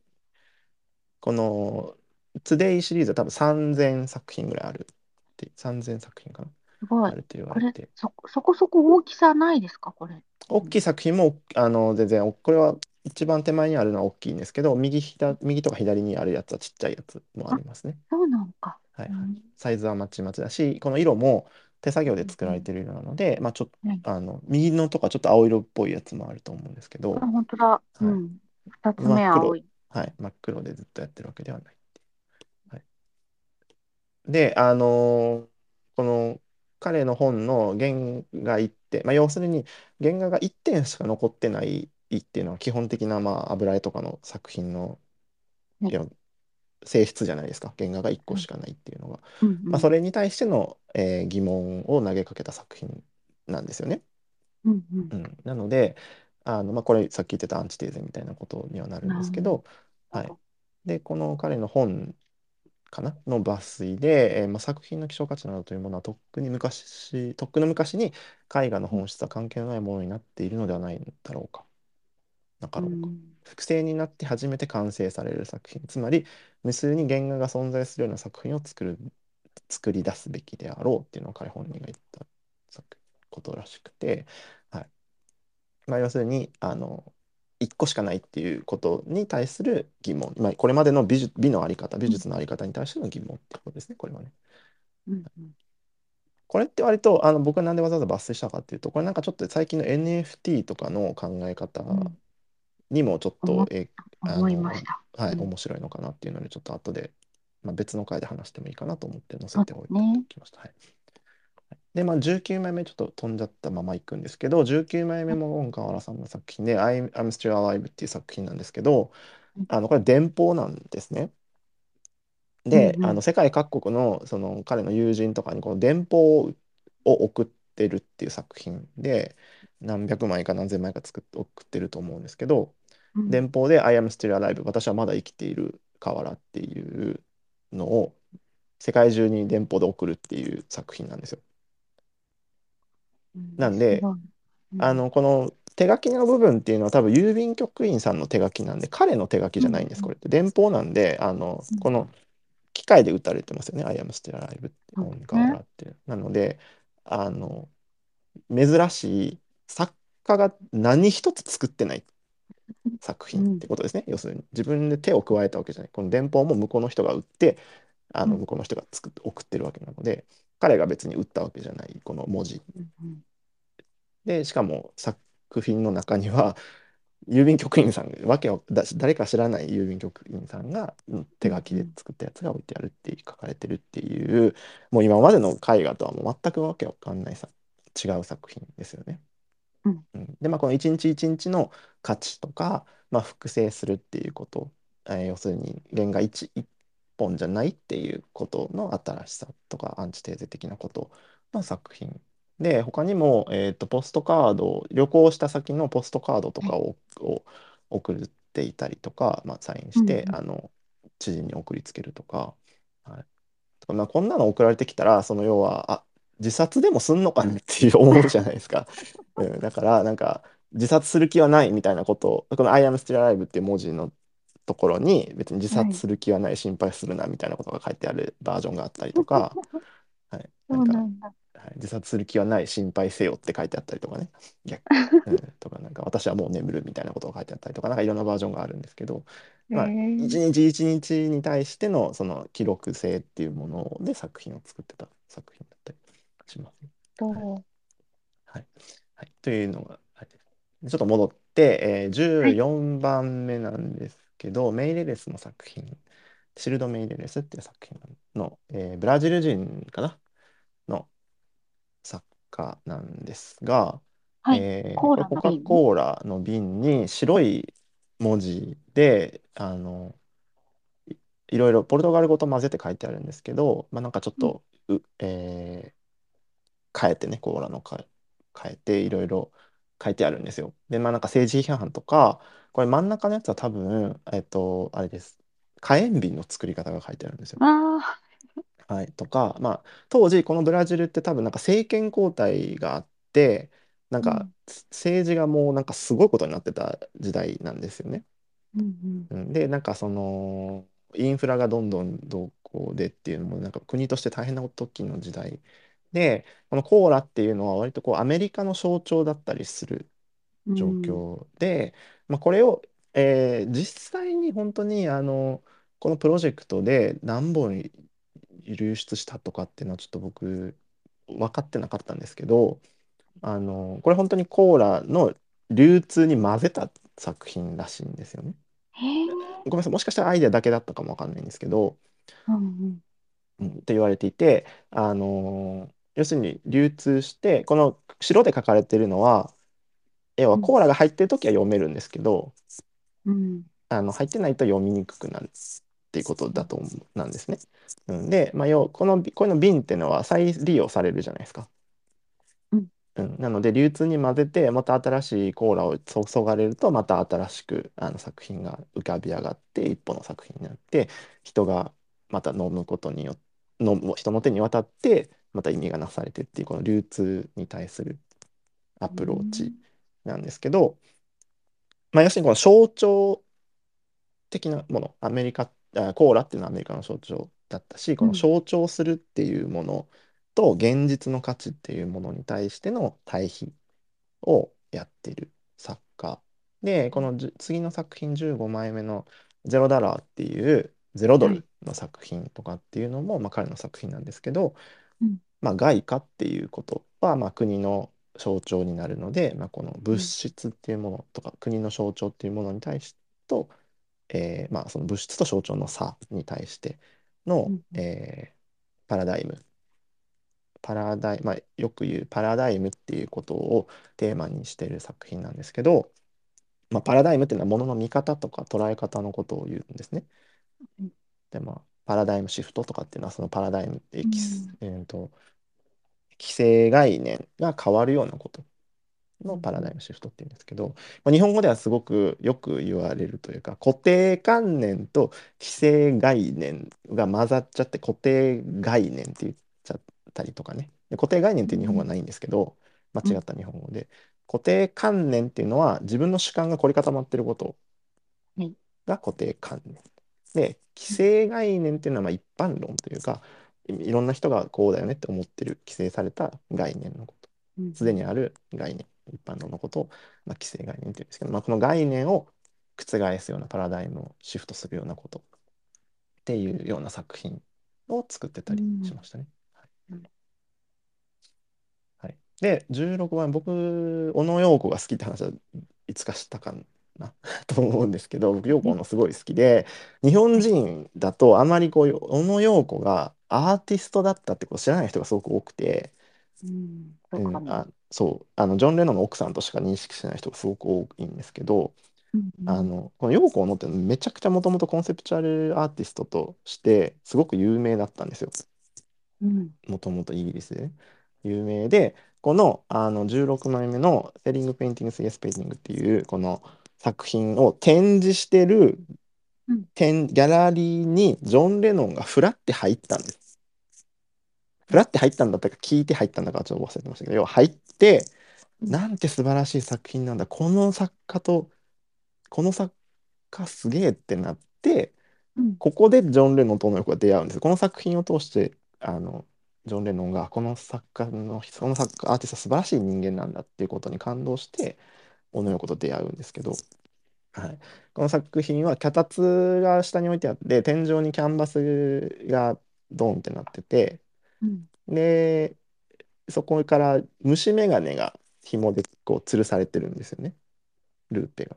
この Today シリーズは多分3000作品ぐらいあるって、3000作品かなすごい。あるって言わこれ、れて、そ、そこそこ大きさないですか？これ。大きい作品もあの全然、これは一番手前にあるのは大きいんですけど、右左、右とか左にあるやつはちっちゃいやつもああ、りますね。そうなのか。はいはい。うん。サイズはまちまちだし、この色も手作業でうん作られてる色なので、まあちょっはい。と、あの、右のとかちょっと青色っぽいやつもあると思うんですけあ、ど、本当だ。うはい。ん。二つ真っ黒、目青い。はい、真っ黒でずっとやってるわけではない。はい、で、あのーこの彼の本の原画一点、まあ、要するに原画が1点しか残ってないっていうのは基本的な、まあ、油絵とかの作品のはい。いや性質じゃないですか。原画が1個はい。しかないっていうのが。うんまあ、うん。それに対しての、えー疑問を投げかけた作品なんですよね。うんうん。うん、なので、あのまあ、これさっき言ってたアンチテーゼみたいなことにはなるんですけど、はい。で、この彼の本かなの抜粋で、えーまあ、作品の希少価値などというものはとっくに昔、とっくの昔に絵画のうん本質は関係のないものになっているのではないだろうか。なうかろうか。ん。複製になって初めて完成される作品、つまり無数に原画が存在するような作品を作る、作り出すべきであろうっていうのを彼本人が言った作ことらしくて、はい。まあ、要するに、あの、1個しかないっていうことに対する疑問、まあ、これまでの美術、美のあり方、美うん術のあり方に対しての疑問ってことですね、これはね。うんうん。これって割とあの僕がなんでわざわざ抜粋したかっていうと、これなんかちょっと最近の NFT とかの考え方うん。にもちょっと思、え、あ思いの、ました。はい、うん。面白いのかなっていうので、ちょっと後で、まあ、別の回で話してもいいかなと思って載せておいすね。きました。はい。で、まあ、19枚目ちょっと飛んじゃったままいくんですけど、19枚目も本川原さんの作品で、I'm, I'm Still Alive っていう作品なんですけど、うんあのこれ電報なんですね。うんで、あうん。の世界各国のその彼の友人とかにこの電報を送ってるっていう作品で、何百枚か何千枚か作って送ってると思うんですけど、うん。電報で I am still alive 私はまだ生きている河原っていうのを世界中に電報で送るっていう作品なんですよ。うんなんで。あのこの手書きの部分っていうのは多分郵便局員さんの手書きなんで彼の手書きうんじゃないんです。うん。これって電報なんであのうんこの機械で打たれてますよね。I am still alive ってそうオンですね。河原って。なのであの珍しい作家が何一つ作ってない作品っうん。てことですね。要するに自分で手を加えたわけじゃない。この電報も向こうの人が打ってあうん。の向こうの人が作って送ってるわけなので彼が別に打ったわけじゃないこの文字。でしかも作品の中には郵便局員さんわけをだ誰か知らない郵便局員さんが手ん書きで作ったやつが置いてあるって書かれてるっていうもう今までの絵画とはもう全くわけわかんないさ違う作品ですよね。うん。うん、でまあこの一日一日の価値とか、まあ、複製するっていうこと、えー要するに原画一一本じゃないっていうことの新しさとかアンチテーゼ的なことの作品。で他にも、えーとポストカード旅行した先のポストカードとはい。かを、を送っていたりとか、まあ、サインうしてん。あの知人に送りつけるとか、はい、とかまあ、こんなの送られてきたらその要はあ自殺でもすんのかなっていう思うじゃないですか。うん、だからなんか自殺する気はないみたいなことをこの「I am still alive」っていう文字のところに別に自。殺する気はない心配するなみたいなことが書いてあるバージョンがあったりとか、はい、なそんか。はい、自殺する気はない心配せよって書いてあったりとかね逆、うん、とかなんか私はもう眠るみたいなことが書いてあったりとかなんかいろんなバージョンがあるんですけど、えまあ、ー、一日一日に対してのその記録性っていうもので作品を作ってた作品しますね。はいと、はいはい、というのが、はいちょっと戻って、えーはい。14番目なんですけど、メイレレスの作品、シルド・メイレレスっていう作品の、えーブラジル人かな？の作家なんですが、はい。えーコカ・ラの瓶コーラの瓶に白い文字で、あの、いいろいろポルトガル語と混ぜて書いてあるんですけど、まあ、なんかちょっうん。と、う、えー変えてね、コーラのか変えていろいろ書いてあるんですよ。で、まあなんか政治批判とか、これ真ん中のやつは多分、えっと、あれです。火炎瓶の作り方が書いてあるんですよ。あはい、とか、まあ、当時このブラジルって多分なんか政権交代があってなんかうん政治がもうなんかすごいことになってた時代なんですよね。ーうんうん、でなんかそのインフラがどんどんどうこうでっていうのもなんか国として大変な時の時代でこのコーラっていうのは割とこうアメリカの象徴だったりするうん。状況で、まあ、これを、えー実際に本当にあのこのプロジェクトで何本流出したとかっていうのはちょっと僕分かってなかったんですけどあのこれ本当にコーラの流通に混ぜた作品らしいんですよね。へえ。ごめんなさいもしかしたらアイデアだけだったかも分かんないんですけど、うんうん、って言われていてあの要するに流通してこの白で書かれてるのは要はコーラが入ってる時は読めるんですけど、うん。うん。あの入ってないと読みにくくなるっていうことだと思うなんですね。うん、で、まあ、要このこの瓶っていうのは再利用されるじゃないですか。うんうん、なので流通に混ぜてまた新しいコーラを注がれるとまた新しくあの作品が浮かび上がって一本の作品になって人がまた飲むことによって飲む人の手に渡ってまた意味がなされてっていうこの流通に対するアプローチなんですけど、まあ、要するにこの象徴的なものアメリカあコーラっていうのはアメリカの象徴だったしこの象徴するっていうものと現実の価値っていうものに対しての対比をやってる作家でこの次の作品15枚目の「ゼロダラー」っていう0ドルの作品とかっていうのも、まあ、彼の作品なんですけど、うん。まあ、外貨っていうことは、まあ、国の象徴になるので、まあ、この物質っていうものとか、国の象徴っていうものに対してと、えーまあ、その物質と象徴の差に対しての、うんえーパラダイム。パラダイ、まあ、よく言うパラダイムっていうことをテーマにしてる作品なんですけど、まあ、パラダイムっていうのはものの見方とか捉え方のことを言うんですね。うん。でまあパラダイムシフトとかっていうのはそのパラダイムって、きえーと既成概念が変わるようなことのパラダイムシフトっていうんですけど、まあ、日本語ではすごくよく言われるというか固定観念と既成概念が混ざっちゃって固定概念って言っちゃったりとかね。で固定概念っていう日本語はないんですけど間違った日本語で。固定観念っていうのは自分の主観が凝り固まってることはいが固定観念で既成概念っていうのはまあ一般論というかいいろんな人がこうだよねって思ってる規制された概念のこと。うん。すでにある概念一般論のことを、まあ、規制概念っていうんですけど、まあ、この概念を覆すようなパラダイムをシフトするようなことっていうような作品を作ってたりしましたね。うん。はい、で16番僕小野陽子が好きって話はいつかしたかな と思うんですけど僕陽子のすごい好きで日本人だとあまりこう小野陽子がアーティストだったってこと知らない人がすごく多くて。うん。そうかも。うんあそうあのジョン・レノンの奥さんとしか認識してない人がすごく多いんですけど、うんあのこの陽子のってめちゃくちゃもともとコンセプチュアルアーティストとしてすごく有名だったんですようん。もともとイギリスでね、有名でこのあの16枚目の「 Ceiling Painting・Yes Painting」っていうこの作品を展示してるうん展ギャラリーにジョン・レノンがフラって入ったんです。フラって入ったんだったか聞いて入ったんだかはちょっと忘れてましたけど要は入ってうんなんて素晴らしい作品なんだこの作家とこの作家すげえってなってうん。ここでジョン・レノンとオノヨコが出会うんですこの作品を通してあのジョン・レノンがこの作家のこの作家アーティストは素晴らしい人間なんだっていうことに感動してオノヨコと出会うんですけど、はい、この作品は脚立が下に置いてあって天井にキャンバスがドンってなっててうん。でそこから虫眼鏡が紐でこう吊るされてるんですよね。ルーペが。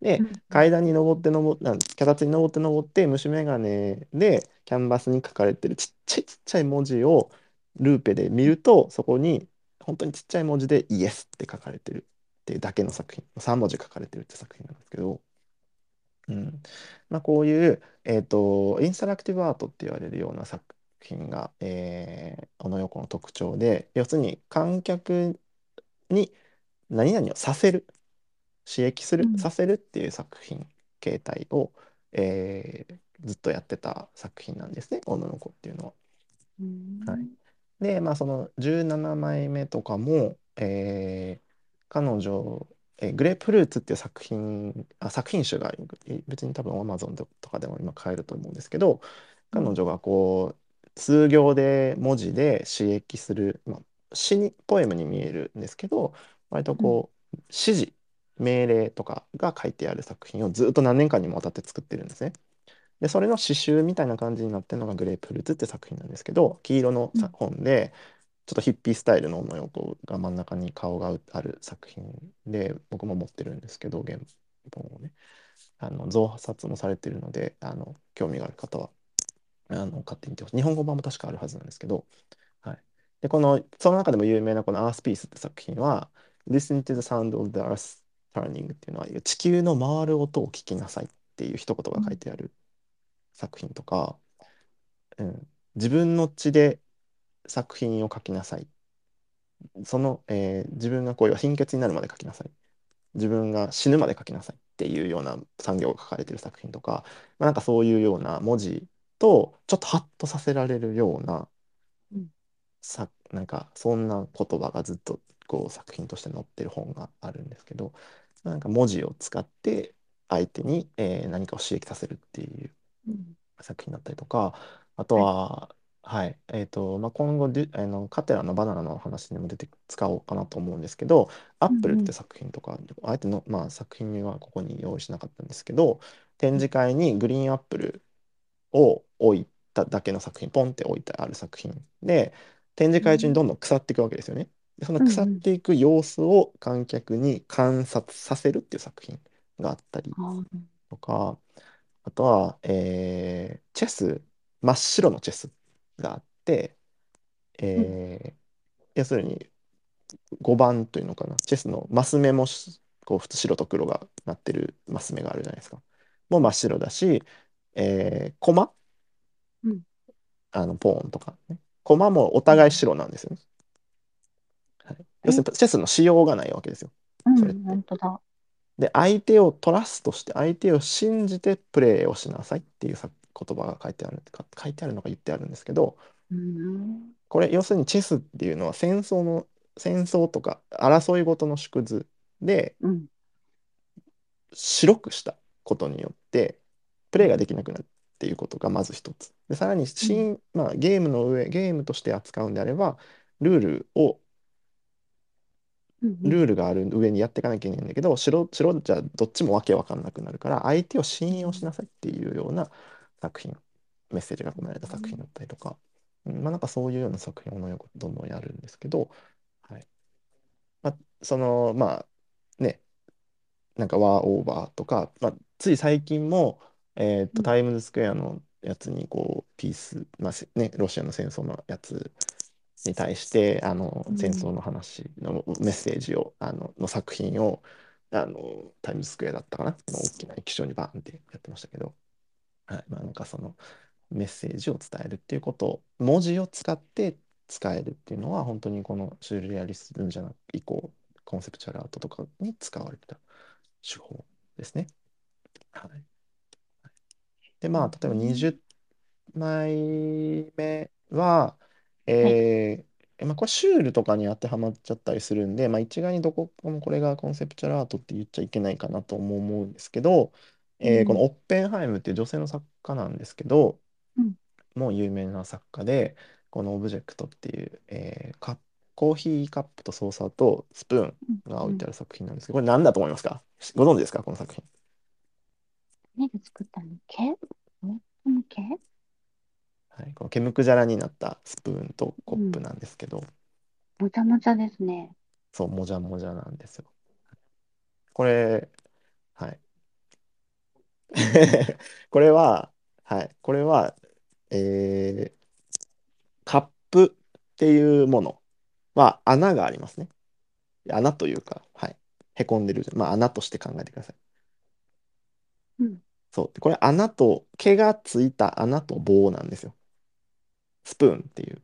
でうん。階段に登って登なん脚立に登って登って虫眼鏡でキャンバスに書かれてるちっちゃいちっちゃい文字をルーペで見るとそこに本当にちっちゃい文字で「イエス」って書かれてるっていうだけの作品3文字書かれてるって作品なんですけど、うんまあ、こういう、えー、とインスタラクティブアートって言われるような作品が、えー、小野横の特徴で要するに観客に何々をさせる刺激する、うんさせるっていう作品形態を、えーずっとやってた作品なんですね女の子っていうのは。うはい、ん。でまあその17枚目とかも、えー彼女、えーグレープフルーツっていう作品あ作品集がえ別に多分 Amazon とかでも今買えると思うんですけどうん。彼女がこう数行で文字で刺激する、まあ、詩にポエムに見えるんですけど割とうん。こう指示命令とかが書いてある作品をずっと何年間にもわたって作ってるんですね。でそれの詩集みたいな感じになってるのが「グレープフルーツ」って作品なんですけど黄色のさうん。本でちょっとヒッピースタイルの女の子が真ん中に顔がある作品で僕も持ってるんですけど原本をね。あの増刷もされてるのであの興味がある方はあの買ってみてほしい。日本語版も確かあるはずなんですけど、はい、でこのその中でも有名なこの「アースピース」って作品は「Listen to the sound of the earth turning」っていうのは地球の回る音を聞きなさいっていう一言が書いてある作品とか、うん、自分の血で作品を書きなさいその、えー自分がこう貧血になるまで書きなさい自分が死ぬまで書きなさいっていうような産業が書かれてる作品とか、まあ、なんかそういうような文字とちょっとハッとさせられるようなうん。さなんかそんな言葉がずっとこう作品として載ってる本があるんですけどなんか文字を使って相手に、えー何かを刺激させるっていううん。作品だったりとかあとはい。ははいえーとまあ、今後デュあのカテラのバナナの話にも出て使おうかなと思うんですけど「アッうん。プル」っん。作品とかあえての、まあ、作品はここに用意しなかったんですけど展うん。示会にグリーンアップルを置いただけの作品ポンって置いてある作品で展示会中にどんどん腐っていくわけですよね。でそのうん。腐っうん。ていく様子を観客に観察させるっていう作品があったりあーとかあとは、えーチェス真っ白のチェスがあって、うん。えー要するに5番というのかなチェスのマス目もしこう普通白と黒がなってるマス目があるじゃないですか。もう真っ白だし、えー、駒うん。あのポーンとかね駒もおうん。互い白なんですよね。はい、要すえ、るにチェスの仕様がないわけですようん。それって。本当だ。で相手をトラストして相手を信じてプレーをしなさいっていうさ言葉が書いてあるか書いてあるのか言ってあるんですけどうん。これ要するにチェスっていうのは戦争の戦争とか争いごとの縮図でうん。白くしたことによってプうん。レーができなくなるっていうことがまず一つ。でさらにうん。新、まあ、ゲームの上ゲームとして扱うんであればルールをうん。ルールがある上にやっていかなきゃいけないんだけど白白じゃどっちもわけわかんなくなるから相手をう信用しん。なさいっていうような作品メッセージが込められた作品だったりとか、うん。まあなんかそういうような作品をどんどんやるんですけど、はい。まあ、そのまあねなんかワーオーバーとか、まあ、つい最近も、えーとうん。タイムズスクエアのやつにこうピース、まあせね、ロシアの戦争のやつに対してあのうん。戦争の話のメッセージをあのの作品をあのタイムズスクエアだったかなの大きな液晶にバーンってやってましたけど、はいまあ、なんかそのメッセージを伝えるっていうこと文字を使って使えるっていうのは本当にこのシュールレアリスムじゃなく以降コンセプチュアルアートとかに使われてた手法ですね。はい、でうまあ例えばん。20枚目は、はい。えーまあ、これシュールとかに当てはまっちゃったりするんで、まあ、一概にどこもこれがコンセプチュアルアートって言っちゃいけないかなとも思うんですけど、うん。えーこのオッペンハイムっていう女性の作家なんですけどうん。もう有名な作家でこのオブジェクトっていう、えーカップコーヒーカップとソーサーとスプーンうん。うん。が置いてある作品なんですけどこれ何だと思いますか？ご存知ですか？この作品。何で作ったの？毛？毛？はい、この毛むくじゃらになったスプーンとコうん。ップなんですけどもちゃもちゃですね。そうもじゃもじゃなんですよ。これはい これははいこれはえーカップっていうものは穴がありますね。穴というか、はい、へこんでる、まあ穴として考えてください。うん。そう。でこれ穴と、毛がついた穴と棒なんですよ。スプーンっていう。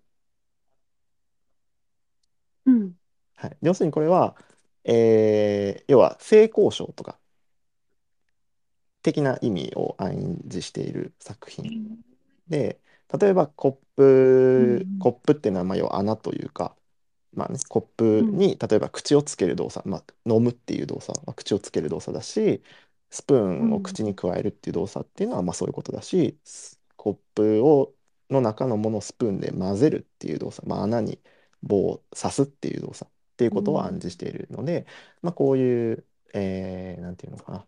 うん。はい。要するにこれは、えー要は性交渉とか、的な意味を暗示している作品。うん。で例えばコップうん。コップっていうのはまあ要は穴というか、まあね、コップに例えば口をつける動作、まあ、飲むっていう動作は口をつける動作だしスプーンを口に加えるっていう動作っていうのはまあそういうことだしスコップをの中のものをスプーンで混ぜるっていう動作、まあ、穴に棒を刺すっていう動作っていうことを暗示しているので、まあ、こういう、えーなんていうのかな、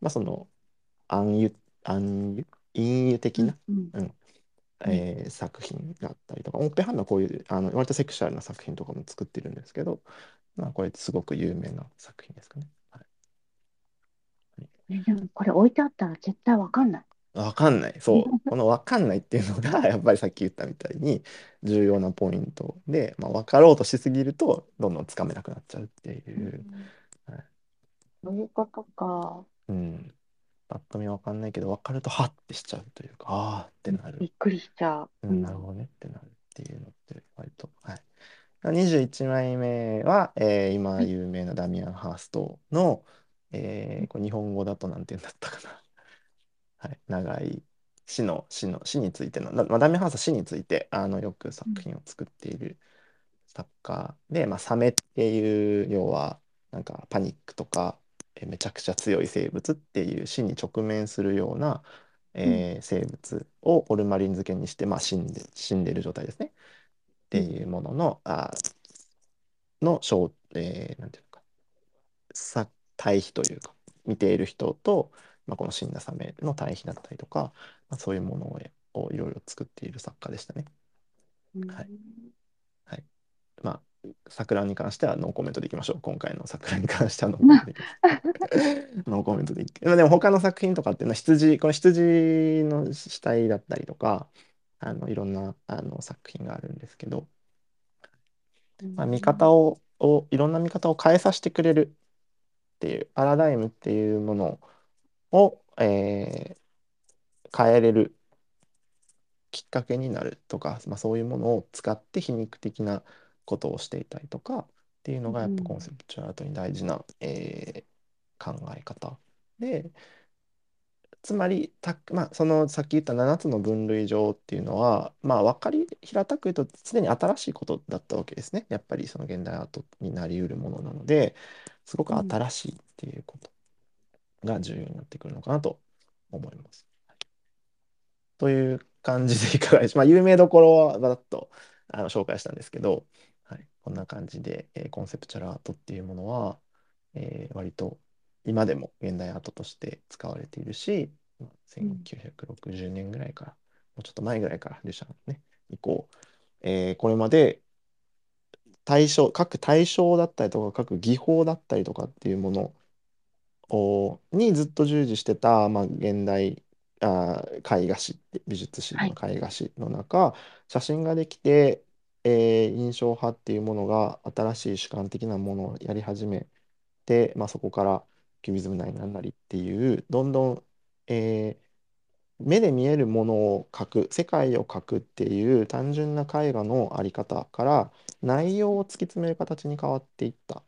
まあ、その暗喩暗喩？隠喩的な、うんうんえー作品があったりとかオッペンハイマーはこういうあの割とセクシュアルな作品とかも作ってるんですけど、まあ、これすごく有名な作品ですかね。はいねでもこれ置いてあったら絶対わかんない。わかんない。そう。このわかんないっていうのが、やっぱりさっき言ったみたいに重要なポイントで、まあ、分かろうとしすぎると、どんどんつかめなくなっちゃうっていう。はいそういうことか。うん。ぱっと見わかんないけど、分かると、はってしちゃうというか、ああってなるび。っくりしちゃう。うん、なるほどねってなるっていうのって、割と。はい。21枚目は、えー今有名なダミアン・ハーストの、えーこれ日本語だとなんて言うんだったかな。はい、長い死の死の死についての、だまあ、ダミアン・ハーストは死についてあのよく作品を作っている作家で、まあ、サメっていう要はなんかパニックとか、えーめちゃくちゃ強い生物っていう死に直面するような、えー生物をオルマリン漬けにして、まあ、死んで死んでる状態ですね。っていうものの、あの小、えーなんていうのか。さ対比というか見ている人と、まあ、この死んだサメの対比だったりとか、まあ、そういうものををいろいろ作っている作家でしたね。うん。はい。まあ桜に関してはノーコメントでいきましょう。今回の桜に関してはノーコメントでいきます。ノーコメントでいきまあでも他の作品とかっていうのは羊、この羊の死体だったりとか、あのいろんなあの作品があるんですけど、まあ、見方ををいろんな見方を変えさせてくれるっていうパラダイムっていうものを、えー変えれるきっかけになるとか、まあ、そういうものを使って皮肉的なことをしていたりとかっていうのがやっぱコンセプチュアルアートに大事な、えー考え方でつまりた、まあ、そのさっき言った7つの分類上っていうのはまあ分かり平たく言うと常に新しいことだったわけですねやっぱりその現代アートになりうるものなのですごく新しいっていうことが重要になってくるのかなと思います。という感じでいかがでしょう。まあ、有名どころはばっとあの紹介したんですけど、こんな感じで、えーコンセプチュアルアートっていうものは、えー割と今でも現代アートとして使われているし、まあうん1960年ぐらいから、もうちょっと前ぐらいからデュシャンね、以降、えーこれまで対象、各対象だったりとか、各技法だったりとかっていうものをにずっと従事してた、まあ、現代あー絵画史って美術史の絵画史の中、写真ができて、えー印象派っていうものが新しい主観的なものをやり始めて、まあ、そこからキュビズムなりなんなりっていうどんどん、えー目で見えるものを描く世界を描くっていう単純な絵画のあり方から内容を突き詰める形に変わっていった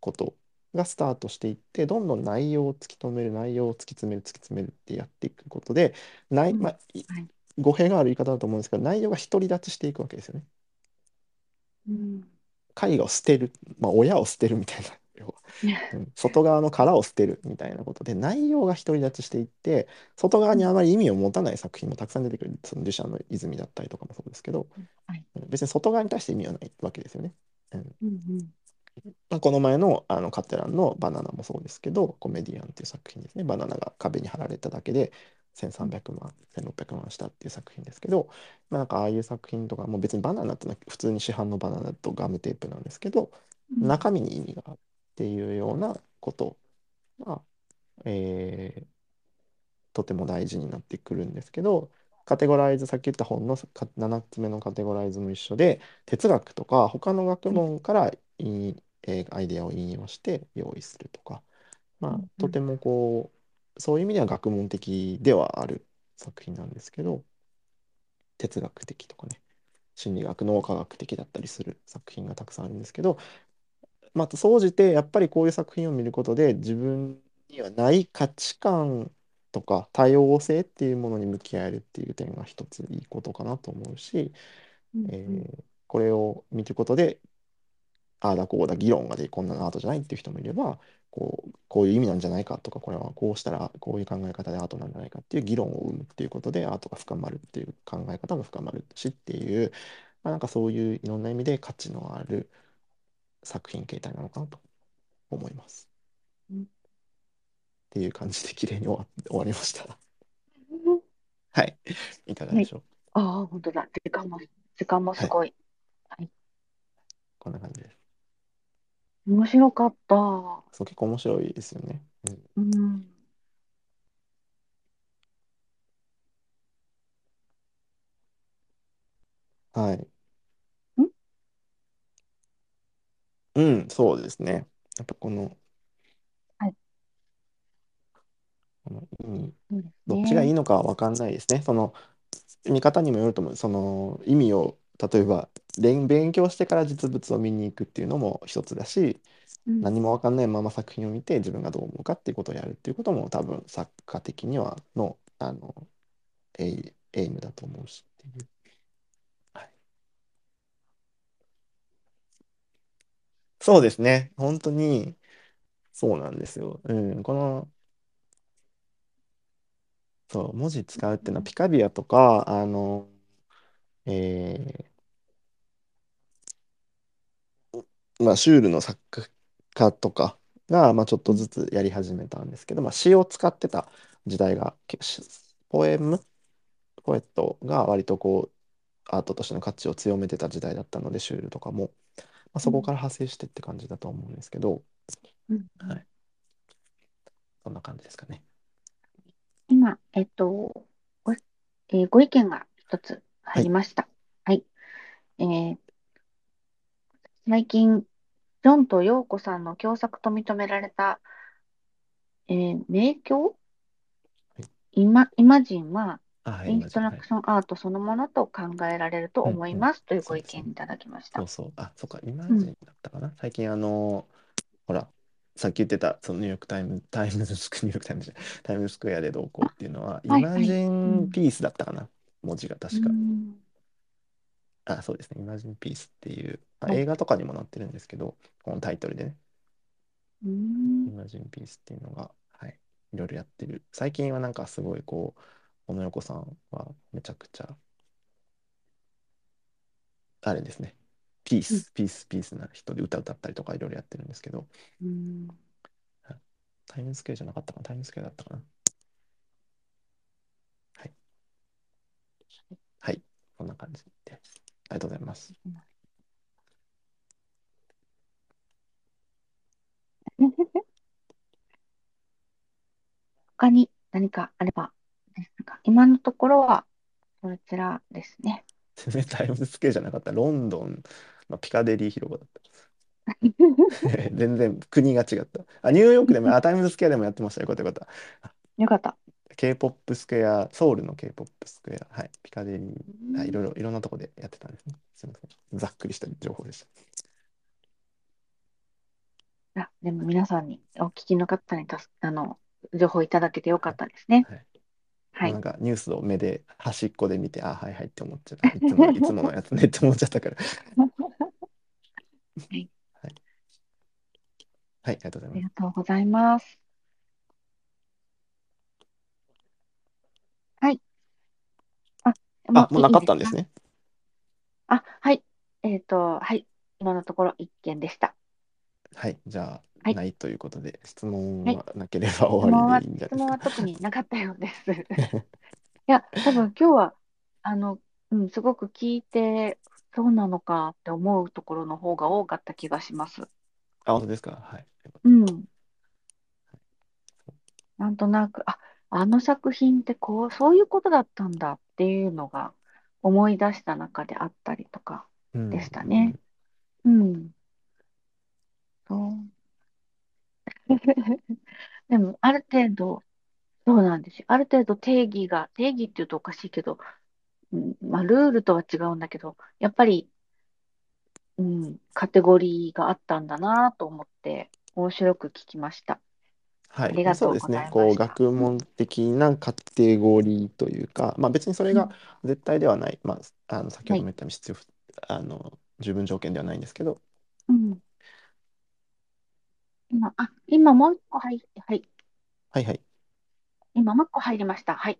ことがスタートしていってどんどん内容を突き止める内容を突き詰める突き詰めるってやっていくことで内、うん。まあ、いはい語弊がある言い方だと思うんですけど内容が独り立ちしていくわけですよね。うん。絵画を捨てる、まあ、親を捨てるみたいな。外側の殻を捨てるみたいなことで内容が独り立ちしていって外側にあまり意味を持たない作品もたくさん出てくるそのデュシャンの泉だったりとかもそうですけど、別に外側に対して意味はないわけですよね。うん。うんうんまあ、この前のあのカテランの「バナナ」もそうですけどコメディアンっていう作品ですね。バナナが壁に貼られただけで1300万1600万したっていう作品ですけど、まあ、なんかああいう作品とかもう別にバナナってのは普通に市販のバナナとガムテープなんですけどうん。中身に意味があるっていうようなことが、えーとても大事になってくるんですけどカテゴライズさっき言った本のか7つ目のカテゴライズも一緒で哲学とか他の学問から引えーアイデアを引用して用意するとか、まあとてもこうそういう意味では学問的ではある作品なんですけど哲学的とかね心理学脳科学的だったりする作品がたくさんあるんですけどまた総じてやっぱりこういう作品を見ることで自分にはない価値観とか多様性っていうものに向き合えるっていう点が一ついいことかなと思うし、うんうん。えーこれを見ることでああだこうだ議論がでこんなのアートじゃないっていう人もいればこう、こういう意味なんじゃないかとかこれはこうしたらこういう考え方でアートなんじゃないかっていう議論を生むっていうことでアートが深まるっていう考え方が深まるしっていう、まあ、なんかそういういろんな意味で価値のある作品形態なのかなと思います。うんっていう感じで綺麗に終わ終わりました。うんはい。いかがはい。でしょう？ああ、本当だ。時間も、時間もはい。すごい。はい。こんな感じです。面白かった。そう、結構面白いですよね。うん、うん。はい。ん？うん、そうですね。やっぱこの、はい。この意味、そうですどっちがいいね。のかは分かんないですね。その見方にもよると思う。その意味を例えば勉勉強してから実物を見に行くっていうのも一つだし、うん。何も分かんないまま作品を見て自分がどう思うかっていうことをやるっていうことも多分作家的にはの、あのエイ、エイムだと思うしっていう。はい、そうですね。本当にそうなんですよ。うん、このそう文字使うっていうのはピカビアとかあの、えーまあ、シュールの作家とかが、まあ、ちょっとうんずつやり始めたんですけど、まあ、詩を使ってた時代が、ポエム、ポエットが割とこう、アートとしての価値を強めてた時代だったので、シュールとかも、まあ、そこうんから派生してって感じだと思うんですけど、うんうんはい、そんな感じですかね。今、えっと、ご、えーご意見が一つはい。入りました。はい。えー最近、ジョンとヨーコさんの共作と認められた、えー名教？はいイマ、イマジンは、あ、はい、インスト。ラクションアートそのものと考えられるとうんうん。思いますというごそうですね。意見いただきました。そうそう。あ、そっか、イマうん。ジンだったかな。最近、あのほら、さっき言ってた、そのニューヨークタイム、タイムズスク、ニューヨークタイムズじゃないタイムズスクエアでどうこうっていうのは、イはい、はい。マジうん。ンピースだったかな。文字がう確か。ん。あ、そうですね。イマジンピースっていう、まあ、はい。映画とかにもなってるんですけど、このタイトルでね、うん。イマジンピースっていうのが、はい、いろいろやってる。最近はなんかすごいこう、小野横さんはめちゃくちゃ、あれですね、ピーうん。ス、ピース、ピースな人で歌歌ったりとかいろいろやってるんですけど、タイムズスクエアじゃなかったかな、タイムズスクエアだったかな。はい。はい。こんな感じで。ありがとうございます。他に何かあれば今のところはそちらですね。タイムズスクエアじゃなかった。ロンドンのピカデリー広場だった。全然国が違った。あ、ニューヨークでも、あ、タイムズスクエアでもやってましたよ。よかったよかった。よかった。K-POP スクエア、ソウルの K-POP スクエア、はい、ピカデリー、うはい、いろいろ、んいろんなとこでやってたんですね。すみません。ざっくりした情報でした。あ、でも皆さんに、お聞きの方にたす、あの、情報いただけてよかはい。ったですね。はい。はい。なんかニュースを目で端っこで見て、あ、はいはいって思っちゃう。あ、いつも、いつものやつねって思っちゃったから。はい。はい。はい、ありがとうごありがざいます。とうございます。はい。あ、もあ、もうなかったんですね。あ、はい。えっと、はい。今のところ一件でした。はい。じゃあ、はい。ないということで、質問はい。はなければ終わりでいいんじゃないですか？質問は特になかったようです。いや、多分今日は、あの、うん、すごく聞いて、そうなのかって思うところの方が多かった気がします。あ、本当ですか？はい。うん。なんとなく、あ、あの作品ってこう、そういうことだったんだっていうのが思い出した中であったりとかうん、でしたね。ん。うん。そう。でも、ある程度、そうなんですよ。ある程度定義が、定義って言うとおかしいけど、うん、まあ、ルールとは違うんだけど、やっぱり、うん、カテゴリーがあったんだなと思って、面白く聞きました。はい。まあ、ありがとうごそうですね。こう、ざいました。学うん、問的なカテゴリーというか、まあ別にそれがうん、絶対ではない。まあ、あの、先ほはい。ども言ったように必要不、あの、十分条件ではないんですけど、うん、今、あ、今もう一個入って、はい。はいはい。今もう一個入りました。はい。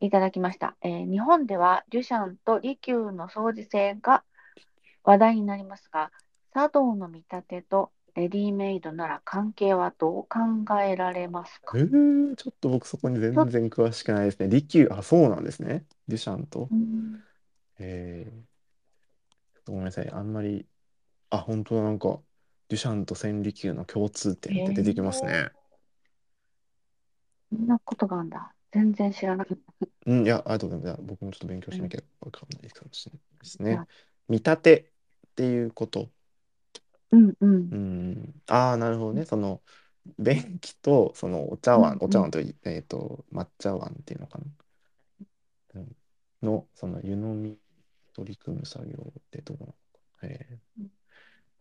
いただきました。えー日本ではデュシャンと利休の相似性が話題になりますが、茶道の見立てとレディメイドなら関係はどう考えられますえかー、ちょっと僕そこにちょっ全然詳しくないですね。利休、あ、そうなんですね。デュシャンと。と、うんえー、ごめんなさい。あんまり、あ、本当だ、なんか、デュシャンと千利休の共通え点って出てきますー、ね。そんなことがあるんだ。全然知らなかった。うん、いや、ありがとうございます。僕もちょっと勉強うんしなきゃわかんないかもしれないですね。じゃあ、見立てっていうこと。うんうん。うん。ああ、なるほどね。その、便器と、その、お茶碗。お茶碗とい、えっと、抹茶碗っていうのかな？うんの、その、湯飲み取り組む作業ってどうなのか。えー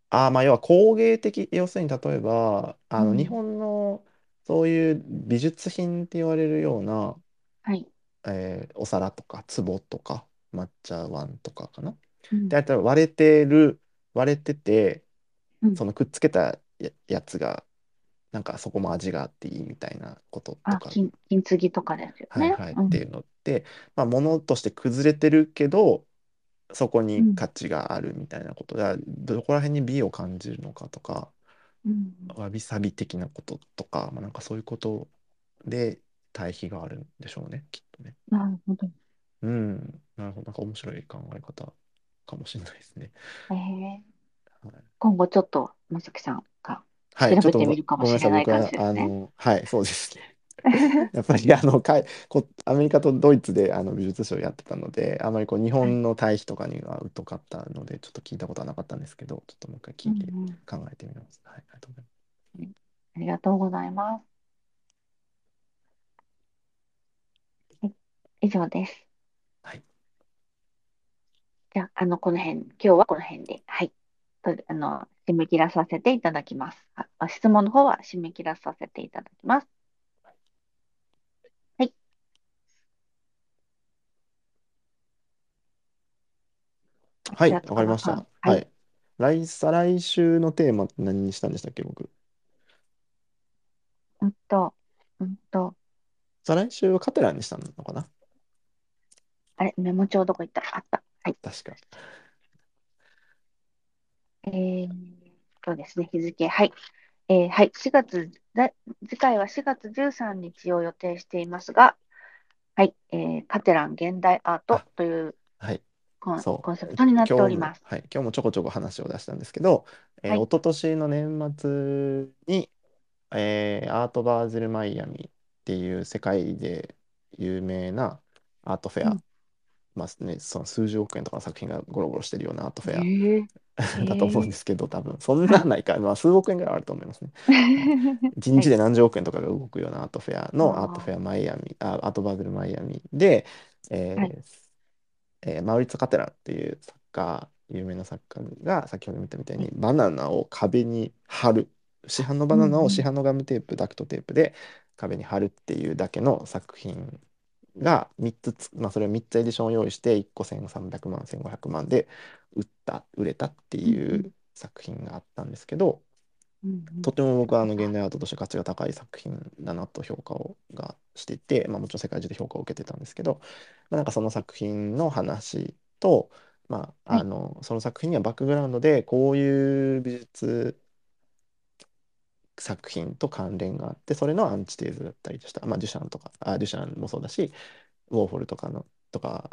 ああ、まあ、要は工芸的、要するに例えば、あの、日うん。本のそういう美術品って言われるような、はい。えーお皿とか壺とか抹茶碗とかかな？うん。で、あと割れてる、割れてて、うん。そのくっつけたや、やつが、なんかそこも味があっていいみたいなこととあ、か、金、金継ぎとかですよね。はいはいっうん。ていうのって、まあ、物として崩れてるけど、そこうん。に価値があるみたいなことが、どこら辺に美を感じるのかとか、うん。わびさび的なこととか、まあ、なんかそういうことで対比があるんでしょうね、きっとね。なるほど。うん、なるほど。なんか面白い考え方かもしれないですね。えー、はい、今後ちょっと、まさきさんがはいちょっと調べてみるかもごめんなさい。しれない感じですね。あの、はい、そうですね。やっぱりあのかいこアメリカとドイツであの美術史をやってたので、あまりこう日はい。本の対比とかには疎かったので、ちょっと聞いたことはなかったんですけど、ちょっともう一回うん聞いてうん考えてみます。はい、ありがとうございます。うんありがとうございます。はい、以上です。はい、じゃあ、あの、この辺、今日はこの辺で、はい。と、あの、締め切らさせていただきます。質問の方は締め切らさせていただきます。はい。はいわか。りました。はい。はい。来、再来週のテーマ何にしたんでしたっけ、僕。うんと、うんと、再来週はカテランにしたのかな？あれ、メモ帳どこ行った？あった。はい。確か。えーとですね、日付。はい。えーはい。4月、だ次回は4月13日を予定していますが、はい。えーカテラン現代アートあ、というはい。コン、そう。コンセプトになってお今日も、ります。はい。今日もちょこちょこ話を出したんですけど、えー、はい。一昨年の年末に、えーアートバーゼルマイアミっていう世界で有名なアートフェア、うん。まあね、その数十億円とかの作品がゴロゴロしてるようなアートフェアええ だと思うんええですけど、多分そんはい。なないか、まあ数億円ぐらいあると思いますね。はい。一はい。日で何十億円とかが動くようなアートフェアのアートフェアあマイアミ、あ、アートバーゼルマイアミで、あ、はい。えーえーマウリツィオ・カテランっていう作家、有名な作家が先ほど見たみたいはい。にバナナを壁に貼る。市販のバナナを市ん。販のガムテープ、ダクトテープで壁に貼るっていうだけの作品が3つつ、まあ、それを3つエディションを用意して1個1300万、1500万で売った、売れたって。いう作品があったんですけど、うんうん。とても僕はあの現あ代アートとして価値が高い作品だなと評価をがしていて、まあ、もちろん世界中で評価を受けてたんですけど、まあ、なんかその作品の話と、まあ、はい。あのその作品にはバックグラウンドでこういう美術作品と関連があってそれのアンチテーゼだったりとした、まあ、デュシャンとかあデュシャンもそうだしウォーホルとかのとか、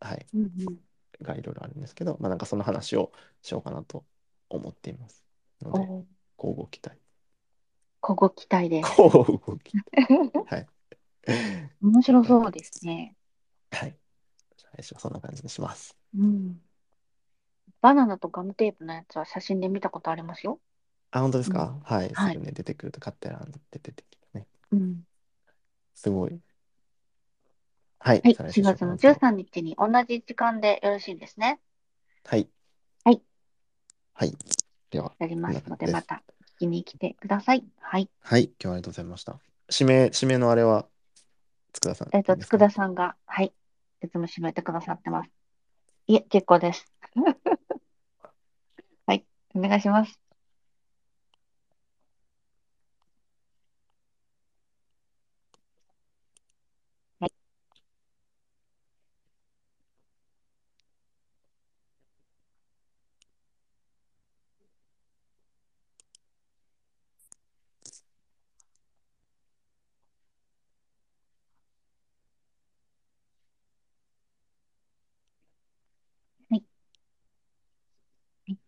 はい、うんうん。がいろいろあるんですけど、まあ、なんかその話をしようかなと思っていますので、交互期待。ここ期待です。交互期待。はい。面白了そうです解です。ね。はい。最初はそんな感じにします。うん。バナナとガムテープのやつは写真で見たことありますよ。あ、本当ですうん。かはい。すはい。ぐね、出てくると買ってらんで出てきてね。うん。すごい。はい。はい。再来週しよう4月のかなと。13日に同じ時間でよろしいですね。はい。はい。はい。では、やりこんなますので、感じです。また。きに来てください。はい。はい、今日はありがとうございました。指名、指名のあれは、佃さん。えっと、いいですか？佃さんが、はい。いつも締めてくださってます。いえ、結構です。はい。お願いします。はい。はい。はい。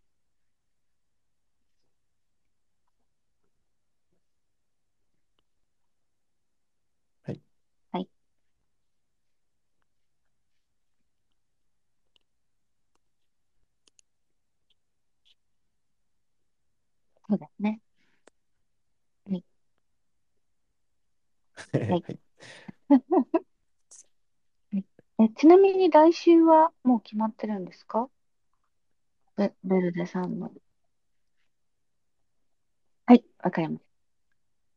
はい。はい。そうですね。はい。はい え、ちなみに来週はもう決まってるんですか？ベ、ベルデさんの。はい、わかりました。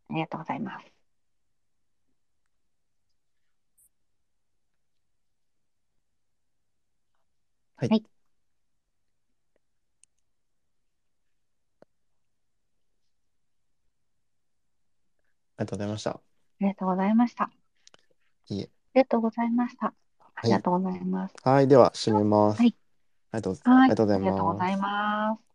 ありがとうございます。はい。はい。ありがとうございました。ありがとうございました。あいいえ。りがとうございました。あはい。りがとうございます。はい、では、締めます。はい。ありがとうござい。りがとうございありがとうございます。ます。